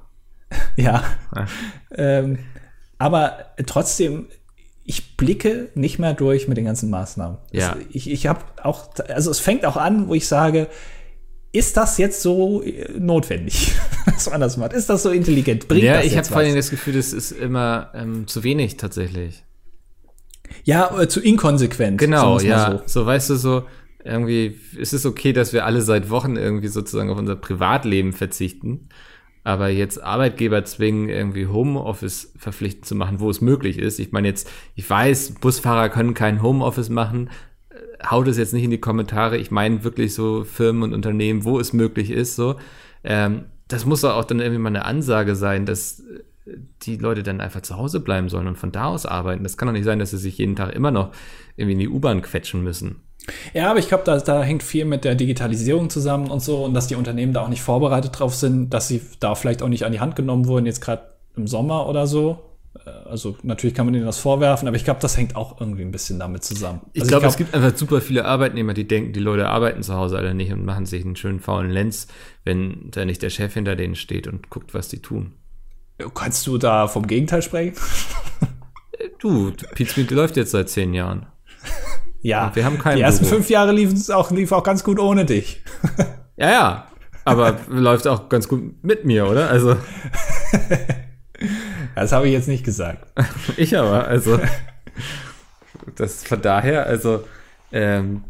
ja. ja. Ähm, aber trotzdem, ich blicke nicht mehr durch mit den ganzen Maßnahmen. Ja. Es, ich ich habe auch, also es fängt auch an, wo ich sage, ist das jetzt so äh, notwendig, dass man das macht? Ist das so intelligent? Bringt ja, ich habe vor allem das Gefühl, das ist immer ähm, zu wenig tatsächlich. Ja, äh, zu inkonsequent. Genau, ja. So. so weißt du, so, irgendwie ist es okay, dass wir alle seit Wochen irgendwie sozusagen auf unser Privatleben verzichten. Aber jetzt Arbeitgeber zwingen, irgendwie Homeoffice verpflichtend zu machen, wo es möglich ist. Ich meine jetzt, ich weiß, Busfahrer können kein Homeoffice machen. Äh, haut es jetzt nicht in die Kommentare. Ich meine wirklich so Firmen und Unternehmen, wo es möglich ist, so. Ähm, das muss doch auch dann irgendwie mal eine Ansage sein, dass äh, die Leute dann einfach zu Hause bleiben sollen und von da aus arbeiten. Das kann doch nicht sein, dass sie sich jeden Tag immer noch irgendwie in die U-Bahn quetschen müssen. Ja, aber ich glaube, da, da hängt viel mit der Digitalisierung zusammen und so und dass die Unternehmen da auch nicht vorbereitet drauf sind, dass sie da vielleicht auch nicht an die Hand genommen wurden, jetzt gerade im Sommer oder so. Äh, also natürlich kann man ihnen das vorwerfen, aber ich glaube, das hängt auch irgendwie ein bisschen damit zusammen. Ich also glaube, glaub, es gibt einfach super viele Arbeitnehmer, die denken, die Leute arbeiten zu Hause alle nicht und machen sich einen schönen faulen Lenz, wenn da nicht der Chef hinter denen steht und guckt, was die tun. Kannst du da vom Gegenteil sprechen? du, Pizmeet läuft jetzt seit zehn Jahren. Ja, und wir haben keinen die ersten Büro. fünf Jahre lief es auch, lief auch ganz gut ohne dich. ja, ja, aber läuft auch ganz gut mit mir, oder? Also. das habe ich jetzt nicht gesagt. ich aber, also. Das von daher, also, ähm,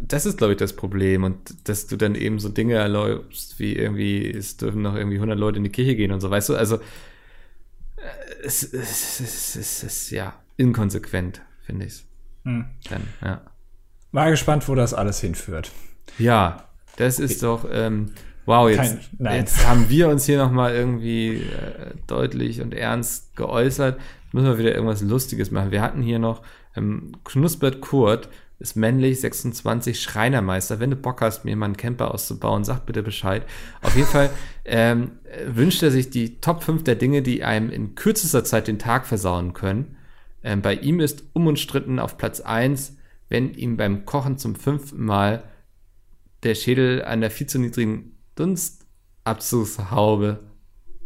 das ist, glaube ich, das Problem. Und dass du dann eben so Dinge erläufst, wie irgendwie, es dürfen noch irgendwie 100 Leute in die Kirche gehen und so, weißt du? Also, äh, es, es, es, es ist ja inkonsequent, finde ich. Hm. Dann, ja. War gespannt, wo das alles hinführt. Ja, das ist doch, ähm, wow, jetzt, Kein, jetzt haben wir uns hier nochmal irgendwie äh, deutlich und ernst geäußert. Jetzt müssen wir wieder irgendwas Lustiges machen. Wir hatten hier noch ähm, Knuspert Kurt, ist männlich, 26, Schreinermeister. Wenn du Bock hast, mir mal einen Camper auszubauen, sag bitte Bescheid. Auf jeden Fall ähm, wünscht er sich die Top 5 der Dinge, die einem in kürzester Zeit den Tag versauen können. Ähm, bei ihm ist unumstritten auf Platz 1, wenn ihm beim Kochen zum fünften Mal der Schädel an der viel zu niedrigen Dunstabzugshaube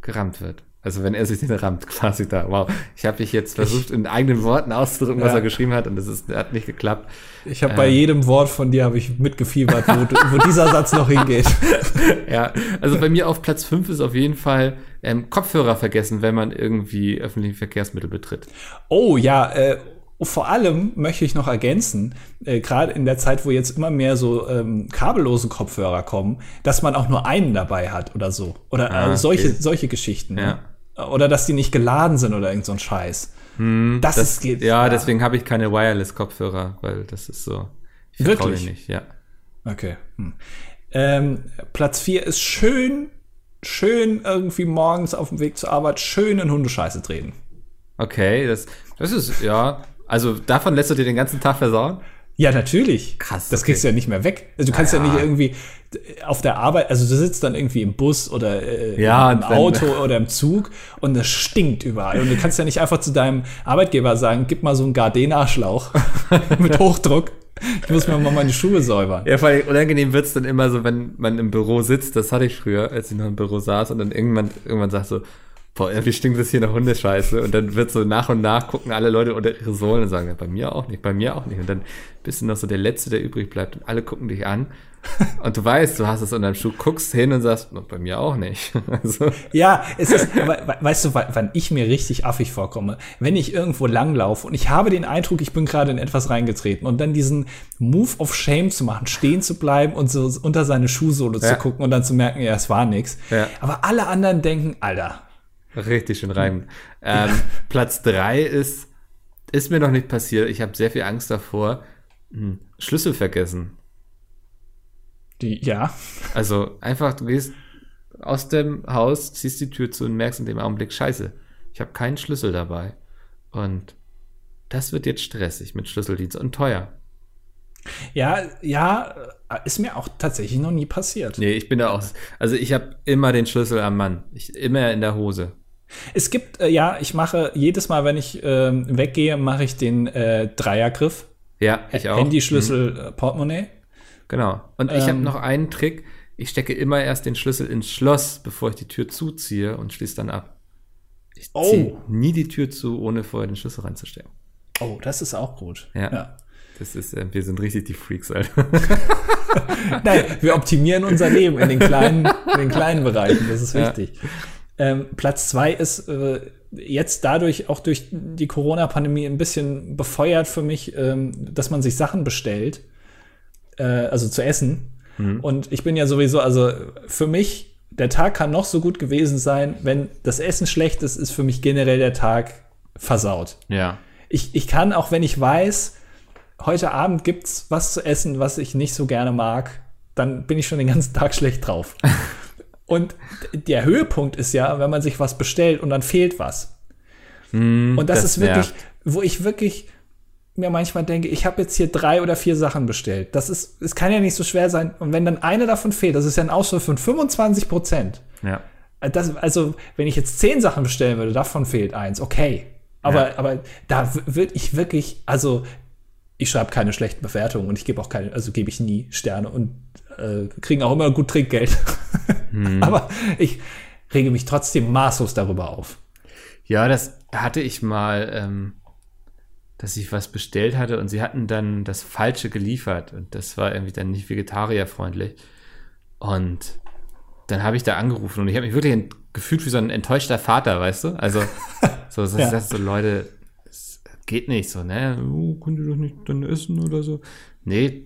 gerammt wird. Also wenn er sich den rammt, quasi da. Wow. Ich habe mich jetzt versucht, in eigenen Worten auszudrücken, was ja. er geschrieben hat, und das ist, hat nicht geklappt. Ich habe ähm. bei jedem Wort von dir habe ich mitgefiebert, wo, wo dieser Satz noch hingeht. ja, also bei mir auf Platz 5 ist auf jeden Fall ähm, Kopfhörer vergessen, wenn man irgendwie öffentliche Verkehrsmittel betritt. Oh ja, äh, vor allem möchte ich noch ergänzen, äh, gerade in der Zeit, wo jetzt immer mehr so ähm, kabellose Kopfhörer kommen, dass man auch nur einen dabei hat oder so. Oder ah, also solche, okay. solche Geschichten. Ne? Ja. Ne? Oder dass die nicht geladen sind oder irgend so ein Scheiß. Hm, das, das, ist geht. Ja, ja. deswegen habe ich keine Wireless-Kopfhörer, weil das ist so. Ich Wirklich? nicht, ja. Okay. Hm. Ähm, Platz 4 ist schön, schön irgendwie morgens auf dem Weg zur Arbeit schön in Hundescheiße treten. Okay, das, das ist, ja, also davon lässt du dir den ganzen Tag versauen? Ja, natürlich. Krass. Das okay. kriegst du ja nicht mehr weg. Also du kannst ja, ja, nicht irgendwie auf der Arbeit, also du sitzt dann irgendwie im Bus oder äh, ja, im Auto oder im Zug und es stinkt überall. Und du kannst ja nicht einfach zu deinem Arbeitgeber sagen, gib mal so einen Gardena-Schlauch mit Hochdruck. Ich muss mir mal meine Schuhe säubern. Ja, vor allem unangenehm wird's dann immer so, wenn man im Büro sitzt. Das hatte ich früher, als ich noch im Büro saß und dann irgendwann, irgendwann sagt so, boah, irgendwie stinkt das hier nach Hundescheiße. Und dann wird so nach und nach gucken alle Leute unter ihre Sohlen und sagen, ja, bei mir auch nicht, bei mir auch nicht. Und dann bist du noch so der Letzte, der übrig bleibt und alle gucken dich an. Und du weißt, du hast es unter dem Schuh, guckst hin und sagst, bei mir auch nicht. Also. Ja, es ist, aber weißt du, wann ich mir richtig affig vorkomme? Wenn ich irgendwo langlaufe und ich habe den Eindruck, ich bin gerade in etwas reingetreten und dann diesen Move of Shame zu machen, stehen zu bleiben und so unter seine Schuhsohle ja. zu gucken und dann zu merken, ja, es war nix. Ja. Aber alle anderen denken, Alter, Richtig schön rein. Ähm, Platz drei ist, ist mir noch nicht passiert. Ich habe sehr viel Angst davor. Hm, Schlüssel vergessen. Die, ja. Also einfach, du gehst aus dem Haus, ziehst die Tür zu und merkst in dem Augenblick, scheiße, ich habe keinen Schlüssel dabei. Und das wird jetzt stressig mit Schlüsseldienst und teuer. Ja, ja, ist mir auch tatsächlich noch nie passiert. Nee, ich bin da auch. Also ich habe immer den Schlüssel am Mann. Ich, immer in der Hose. Es gibt, äh, ja, ich mache jedes Mal, wenn ich ähm, weggehe, mache ich den äh, Dreiergriff. Ja, ich auch. Handy, Schlüssel, mhm. Äh, Portemonnaie. Genau. Und ich ähm, habe noch einen Trick. Ich stecke immer erst den Schlüssel ins Schloss, bevor ich die Tür zuziehe und schließe dann ab. Ich oh. ziehe nie die Tür zu, ohne vorher den Schlüssel reinzustecken. Oh, das ist auch gut. Ja. ja. Das ist, äh, wir sind richtig die Freaks, Alter. Nein, wir optimieren unser Leben in den kleinen, in den kleinen Bereichen. Das ist wichtig. Ja. Ähm, Platz zwei ist äh, jetzt dadurch auch durch die Corona-Pandemie ein bisschen befeuert für mich, ähm, dass man sich Sachen bestellt, äh, also zu essen. Mhm. Und ich bin ja sowieso, also für mich, der Tag kann noch so gut gewesen sein, wenn das Essen schlecht ist, ist für mich generell der Tag versaut. Ja. Ich, ich kann, auch wenn ich weiß, heute Abend gibt's was zu essen, was ich nicht so gerne mag, dann bin ich schon den ganzen Tag schlecht drauf. Und der Höhepunkt ist ja, wenn man sich was bestellt und dann fehlt was. Mm, und das, das ist wirklich, nervt. wo ich wirklich mir manchmal denke, ich habe jetzt hier drei oder vier Sachen bestellt. Das ist, es kann ja nicht so schwer sein. Und wenn dann eine davon fehlt, das ist ja ein Ausfall von 25 Prozent. Ja. Das, also, wenn ich jetzt zehn Sachen bestellen würde, davon fehlt eins, okay. Aber, ja. aber da würde ich wirklich, also ich schreibe keine schlechten Bewertungen und ich gebe auch keine, also gebe ich nie Sterne und äh, kriegen auch immer gut Trinkgeld. Hm. Aber ich rege mich trotzdem maßlos darüber auf. Ja, das hatte ich mal, ähm, dass ich was bestellt hatte und sie hatten dann das Falsche geliefert und das war irgendwie dann nicht vegetarierfreundlich. Und dann habe ich da angerufen und ich habe mich wirklich gefühlt wie so ein enttäuschter Vater, weißt du? Also, so, das, ja. das so Leute, geht nicht so, ne? Oh, könnt ihr doch nicht dann essen oder so? Nee,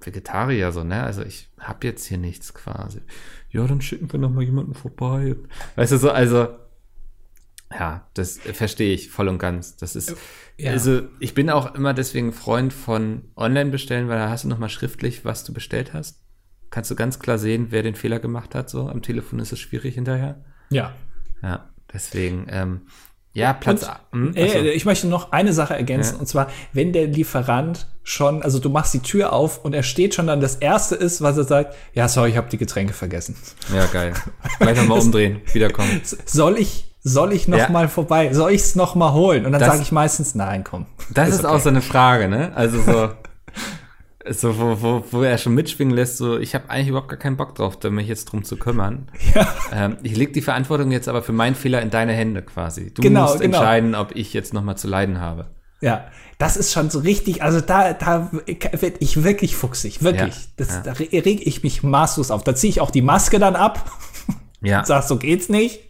Vegetarier, so, ne? Also ich habe jetzt hier nichts quasi. Ja, dann schicken wir noch mal jemanden vorbei. Weißt du so, also ja, das verstehe ich voll und ganz. Das ist, ja. also ich bin auch immer deswegen Freund von Online-Bestellen, weil da hast du noch mal schriftlich, was du bestellt hast. Kannst du ganz klar sehen, wer den Fehler gemacht hat. So am Telefon ist es schwierig hinterher. Ja. Ja, deswegen. Ähm, ja, Platz. Und, hm, äh, ich möchte noch eine Sache ergänzen, ja. und zwar, wenn der Lieferant schon, also du machst die Tür auf und er steht schon dann, das erste ist, was er sagt, ja, sorry, ich habe die Getränke vergessen. Ja, geil. Gleich nochmal umdrehen, wiederkommen. Soll ich, soll ich noch ja. mal vorbei? Soll ich es noch mal holen? Und dann sage ich meistens, nein, komm. Das ist, ist okay. auch so eine Frage, ne? Also so, So, wo, wo, wo er schon mitschwingen lässt, so, ich habe eigentlich überhaupt gar keinen Bock drauf, da mich jetzt drum zu kümmern. Ja. Ähm, ich leg die Verantwortung jetzt aber für meinen Fehler in deine Hände quasi. Du genau, musst genau. entscheiden, ob ich jetzt nochmal zu leiden habe. Ja, das ist schon so richtig, also da, da werde ich wirklich fuchsig, wirklich. Ja, das, ja. Da reg ich mich maßlos auf. Da ziehe ich auch die Maske dann ab. Ja. Sag, so geht's nicht.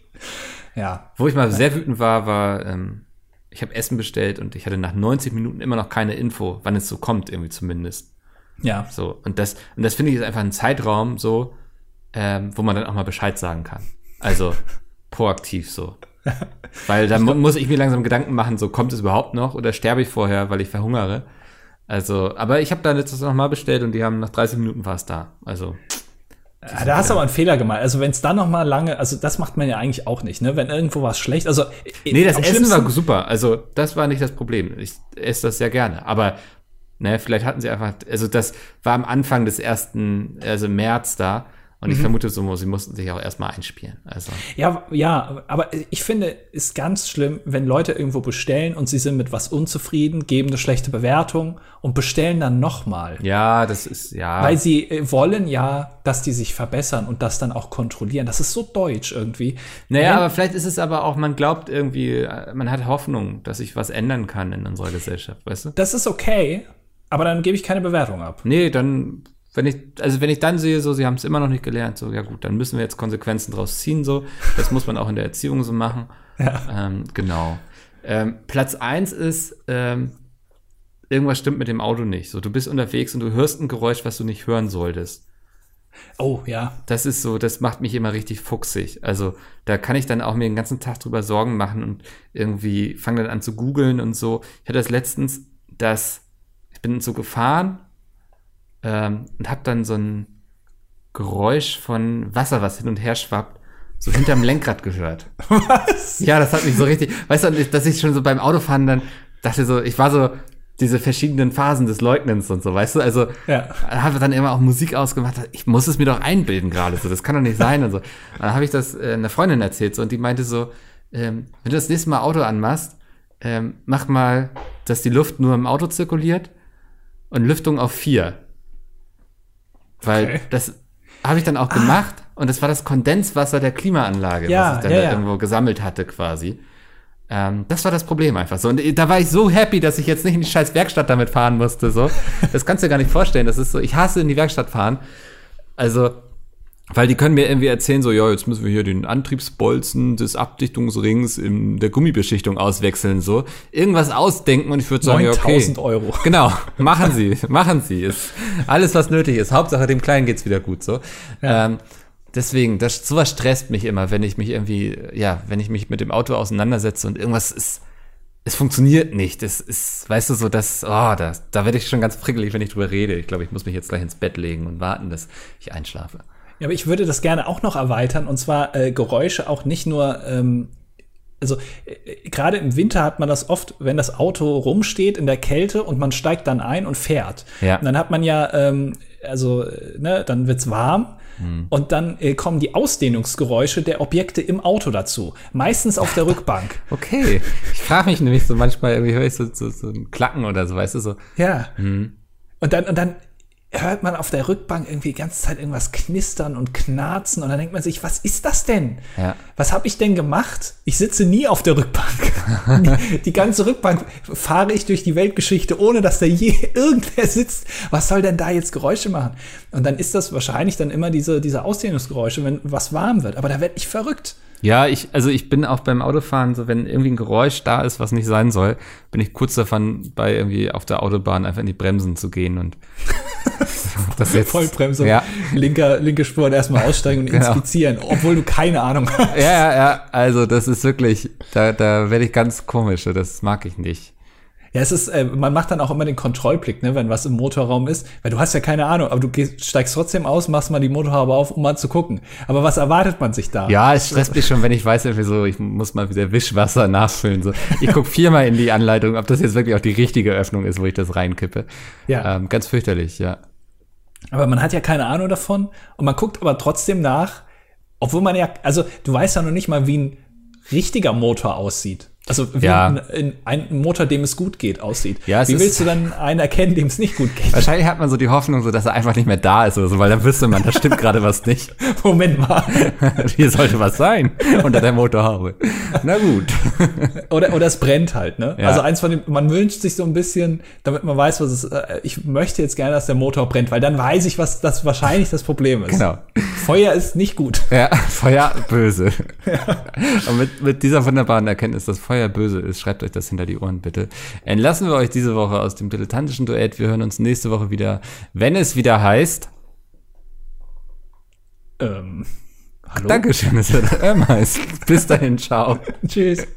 Ja. Wo ich mal sehr wütend war, war, ähm, ich habe Essen bestellt und ich hatte nach 90 Minuten immer noch keine Info, wann es so kommt, irgendwie zumindest. Ja. So, und das, und das finde ich ist einfach ein Zeitraum, so, ähm, wo man dann auch mal Bescheid sagen kann. Also proaktiv so. weil da mu muss ich mir langsam Gedanken machen, so kommt es überhaupt noch oder sterbe ich vorher, weil ich verhungere. Also, aber ich habe da letztes noch mal bestellt und die haben nach 30 Minuten war es da. Also ja, da hast du aber einen Fehler gemacht. Also wenn es dann noch mal lange, also das macht man ja eigentlich auch nicht, ne? Wenn irgendwo was schlecht, also nee, das Essen war super. Also das war nicht das Problem. Ich esse das sehr gerne. Aber ne, vielleicht hatten sie einfach, also das war am Anfang des ersten, also März da. Und ich mhm. vermute so, sie mussten sich auch erstmal einspielen. Also. Ja, ja, aber ich finde, ist ganz schlimm, wenn Leute irgendwo bestellen und sie sind mit was unzufrieden, geben eine schlechte Bewertung und bestellen dann nochmal. Ja, das ist, ja. Weil sie äh, wollen ja, dass die sich verbessern und das dann auch kontrollieren. Das ist so deutsch irgendwie. Naja, wenn, aber vielleicht ist es aber auch, man glaubt irgendwie, äh, man hat Hoffnung, dass sich was ändern kann in unserer Gesellschaft, weißt du? Das ist okay, aber dann gebe ich keine Bewertung ab. Nee, dann wenn ich, also wenn ich dann sehe, so, sie haben es immer noch nicht gelernt, so, ja gut, dann müssen wir jetzt Konsequenzen draus ziehen, so. Das muss man auch in der Erziehung so machen. Ja. Ähm, genau. Ähm, Platz eins ist, ähm, irgendwas stimmt mit dem Auto nicht. So, du bist unterwegs und du hörst ein Geräusch, was du nicht hören solltest. Oh, ja. Das ist so, das macht mich immer richtig fuchsig. Also, da kann ich dann auch mir den ganzen Tag drüber Sorgen machen und irgendwie fange dann an zu googeln und so. Ich hatte das letztens, dass bin so gefahren ähm, und habe dann so ein Geräusch von Wasser, was hin und her schwappt, so hinterm Lenkrad gehört. Was? Ja, das hat mich so richtig, weißt du, dass ich schon so beim Autofahren dann dachte so, ich war so diese verschiedenen Phasen des Leugnens und so, weißt du, also ja. habe dann immer auch Musik ausgemacht, ich muss es mir doch einbilden gerade, so, das kann doch nicht sein und so. Und dann habe ich das äh, einer Freundin erzählt so, und die meinte so, ähm, wenn du das nächste Mal Auto anmachst, ähm, mach mal, dass die Luft nur im Auto zirkuliert und Lüftung auf vier. Weil okay. das habe ich dann auch ah. gemacht und das war das Kondenswasser der Klimaanlage, ja, was ich dann ja, da ja. irgendwo gesammelt hatte quasi. Ähm, das war das Problem einfach so. Und da war ich so happy, dass ich jetzt nicht in die scheiß Werkstatt damit fahren musste. So. Das kannst du dir gar nicht vorstellen. Das ist so, ich hasse in die Werkstatt fahren. Also, weil die können mir irgendwie erzählen, so, ja, jetzt müssen wir hier den Antriebsbolzen des Abdichtungsrings in der Gummibeschichtung auswechseln, so. Irgendwas ausdenken und ich würde sagen, ja, okay. Euro. Genau, machen Sie, machen Sie. Ist alles, was nötig ist. Hauptsache, dem Kleinen geht's wieder gut, so. Ja. Ähm, deswegen, das, sowas stresst mich immer, wenn ich mich irgendwie, ja, wenn ich mich mit dem Auto auseinandersetze und irgendwas ist, es funktioniert nicht. Es ist, weißt du, so dass, oh, da, da werde ich schon ganz prickelig, wenn ich drüber rede. Ich glaube, ich muss mich jetzt gleich ins Bett legen und warten, dass ich einschlafe. Ja, aber ich würde das gerne auch noch erweitern und zwar äh, Geräusche auch nicht nur ähm, also äh, gerade im Winter hat man das oft, wenn das Auto rumsteht in der Kälte und man steigt dann ein und fährt. Ja. Und dann hat man ja, ähm, also, ne, dann wird's warm. Hm. Und dann äh, kommen die Ausdehnungsgeräusche der Objekte im Auto dazu. Meistens auf der Rückbank. Okay. Ich frage mich nämlich so manchmal, irgendwie höre ich so, so, so ein Klacken oder so, weißt du, so. Ja. Hm. Und dann, und dann hört man auf der Rückbank irgendwie die ganze Zeit irgendwas knistern und knarzen und dann denkt man sich, was ist das denn? Ja. Was habe ich denn gemacht? Ich sitze nie auf der Rückbank. die, die, ganze Rückbank fahre ich durch die Weltgeschichte, ohne dass da je irgendwer sitzt. Was soll denn da jetzt Geräusche machen? Und dann ist das wahrscheinlich dann immer diese, diese Ausdehnungsgeräusche, wenn was warm wird. Aber da werde ich verrückt. Ja, ich, also ich bin auch beim Autofahren, so wenn irgendwie ein Geräusch da ist, was nicht sein soll, bin ich kurz davon, bei irgendwie auf der Autobahn einfach in die Bremsen zu gehen und das jetzt, Vollbremsung, ja. linker, linke Spur und erstmal aussteigen und genau. inspizieren, obwohl du keine Ahnung hast. Ja, ja, ja, also das ist wirklich, da, da werde ich ganz komisch, das mag ich nicht. Ja, es ist, äh, man macht dann auch immer den Kontrollblick, ne, wenn was im Motorraum ist, weil du hast ja keine Ahnung, aber du gehst, steigst trotzdem aus, machst mal die Motorhaube auf, um mal zu gucken. Aber was erwartet man sich da? Ja, es stresst mich schon, wenn ich weiß, irgendwie so, ich muss mal wieder Wischwasser nachfüllen. So. Ich guck viermal in die Anleitung, ob das jetzt wirklich auch die richtige Öffnung ist, wo ich das reinkippe. Ja. Ähm, ganz fürchterlich, ja. Aber man hat ja keine Ahnung davon und man guckt aber trotzdem nach, obwohl man ja, also du weißt ja noch nicht mal, wie ein richtiger Motor aussieht. Also wie Ja. ein, ein Motor, dem es gut geht, aussieht. Ja, wie willst du dann einen erkennen, dem es nicht gut geht? Wahrscheinlich hat man so die Hoffnung, so dass er einfach nicht mehr da ist oder so, weil dann wüsste man, da stimmt gerade was nicht. Moment mal. Hier sollte was sein unter der Motorhaube. Na gut. Oder, oder es brennt halt, ne? Ja. Also eins von den, man wünscht sich so ein bisschen, damit man weiß, was es, äh, ich möchte jetzt gerne, dass der Motor brennt, weil dann weiß ich, was das wahrscheinlich das Problem ist. Genau. Feuer ist nicht gut. Ja, Feuer böse. Und mit, mit dieser wunderbaren Erkenntnis, dass Feuer böse ist, schreibt euch das hinter die Ohren bitte. Entlassen wir euch diese Woche aus dem dilettantischen Duett. Wir hören uns nächste Woche wieder, wenn es wieder heißt. Ähm, hallo? Dankeschön, dass ähm heißt. Bis dahin, ciao. Tschüss.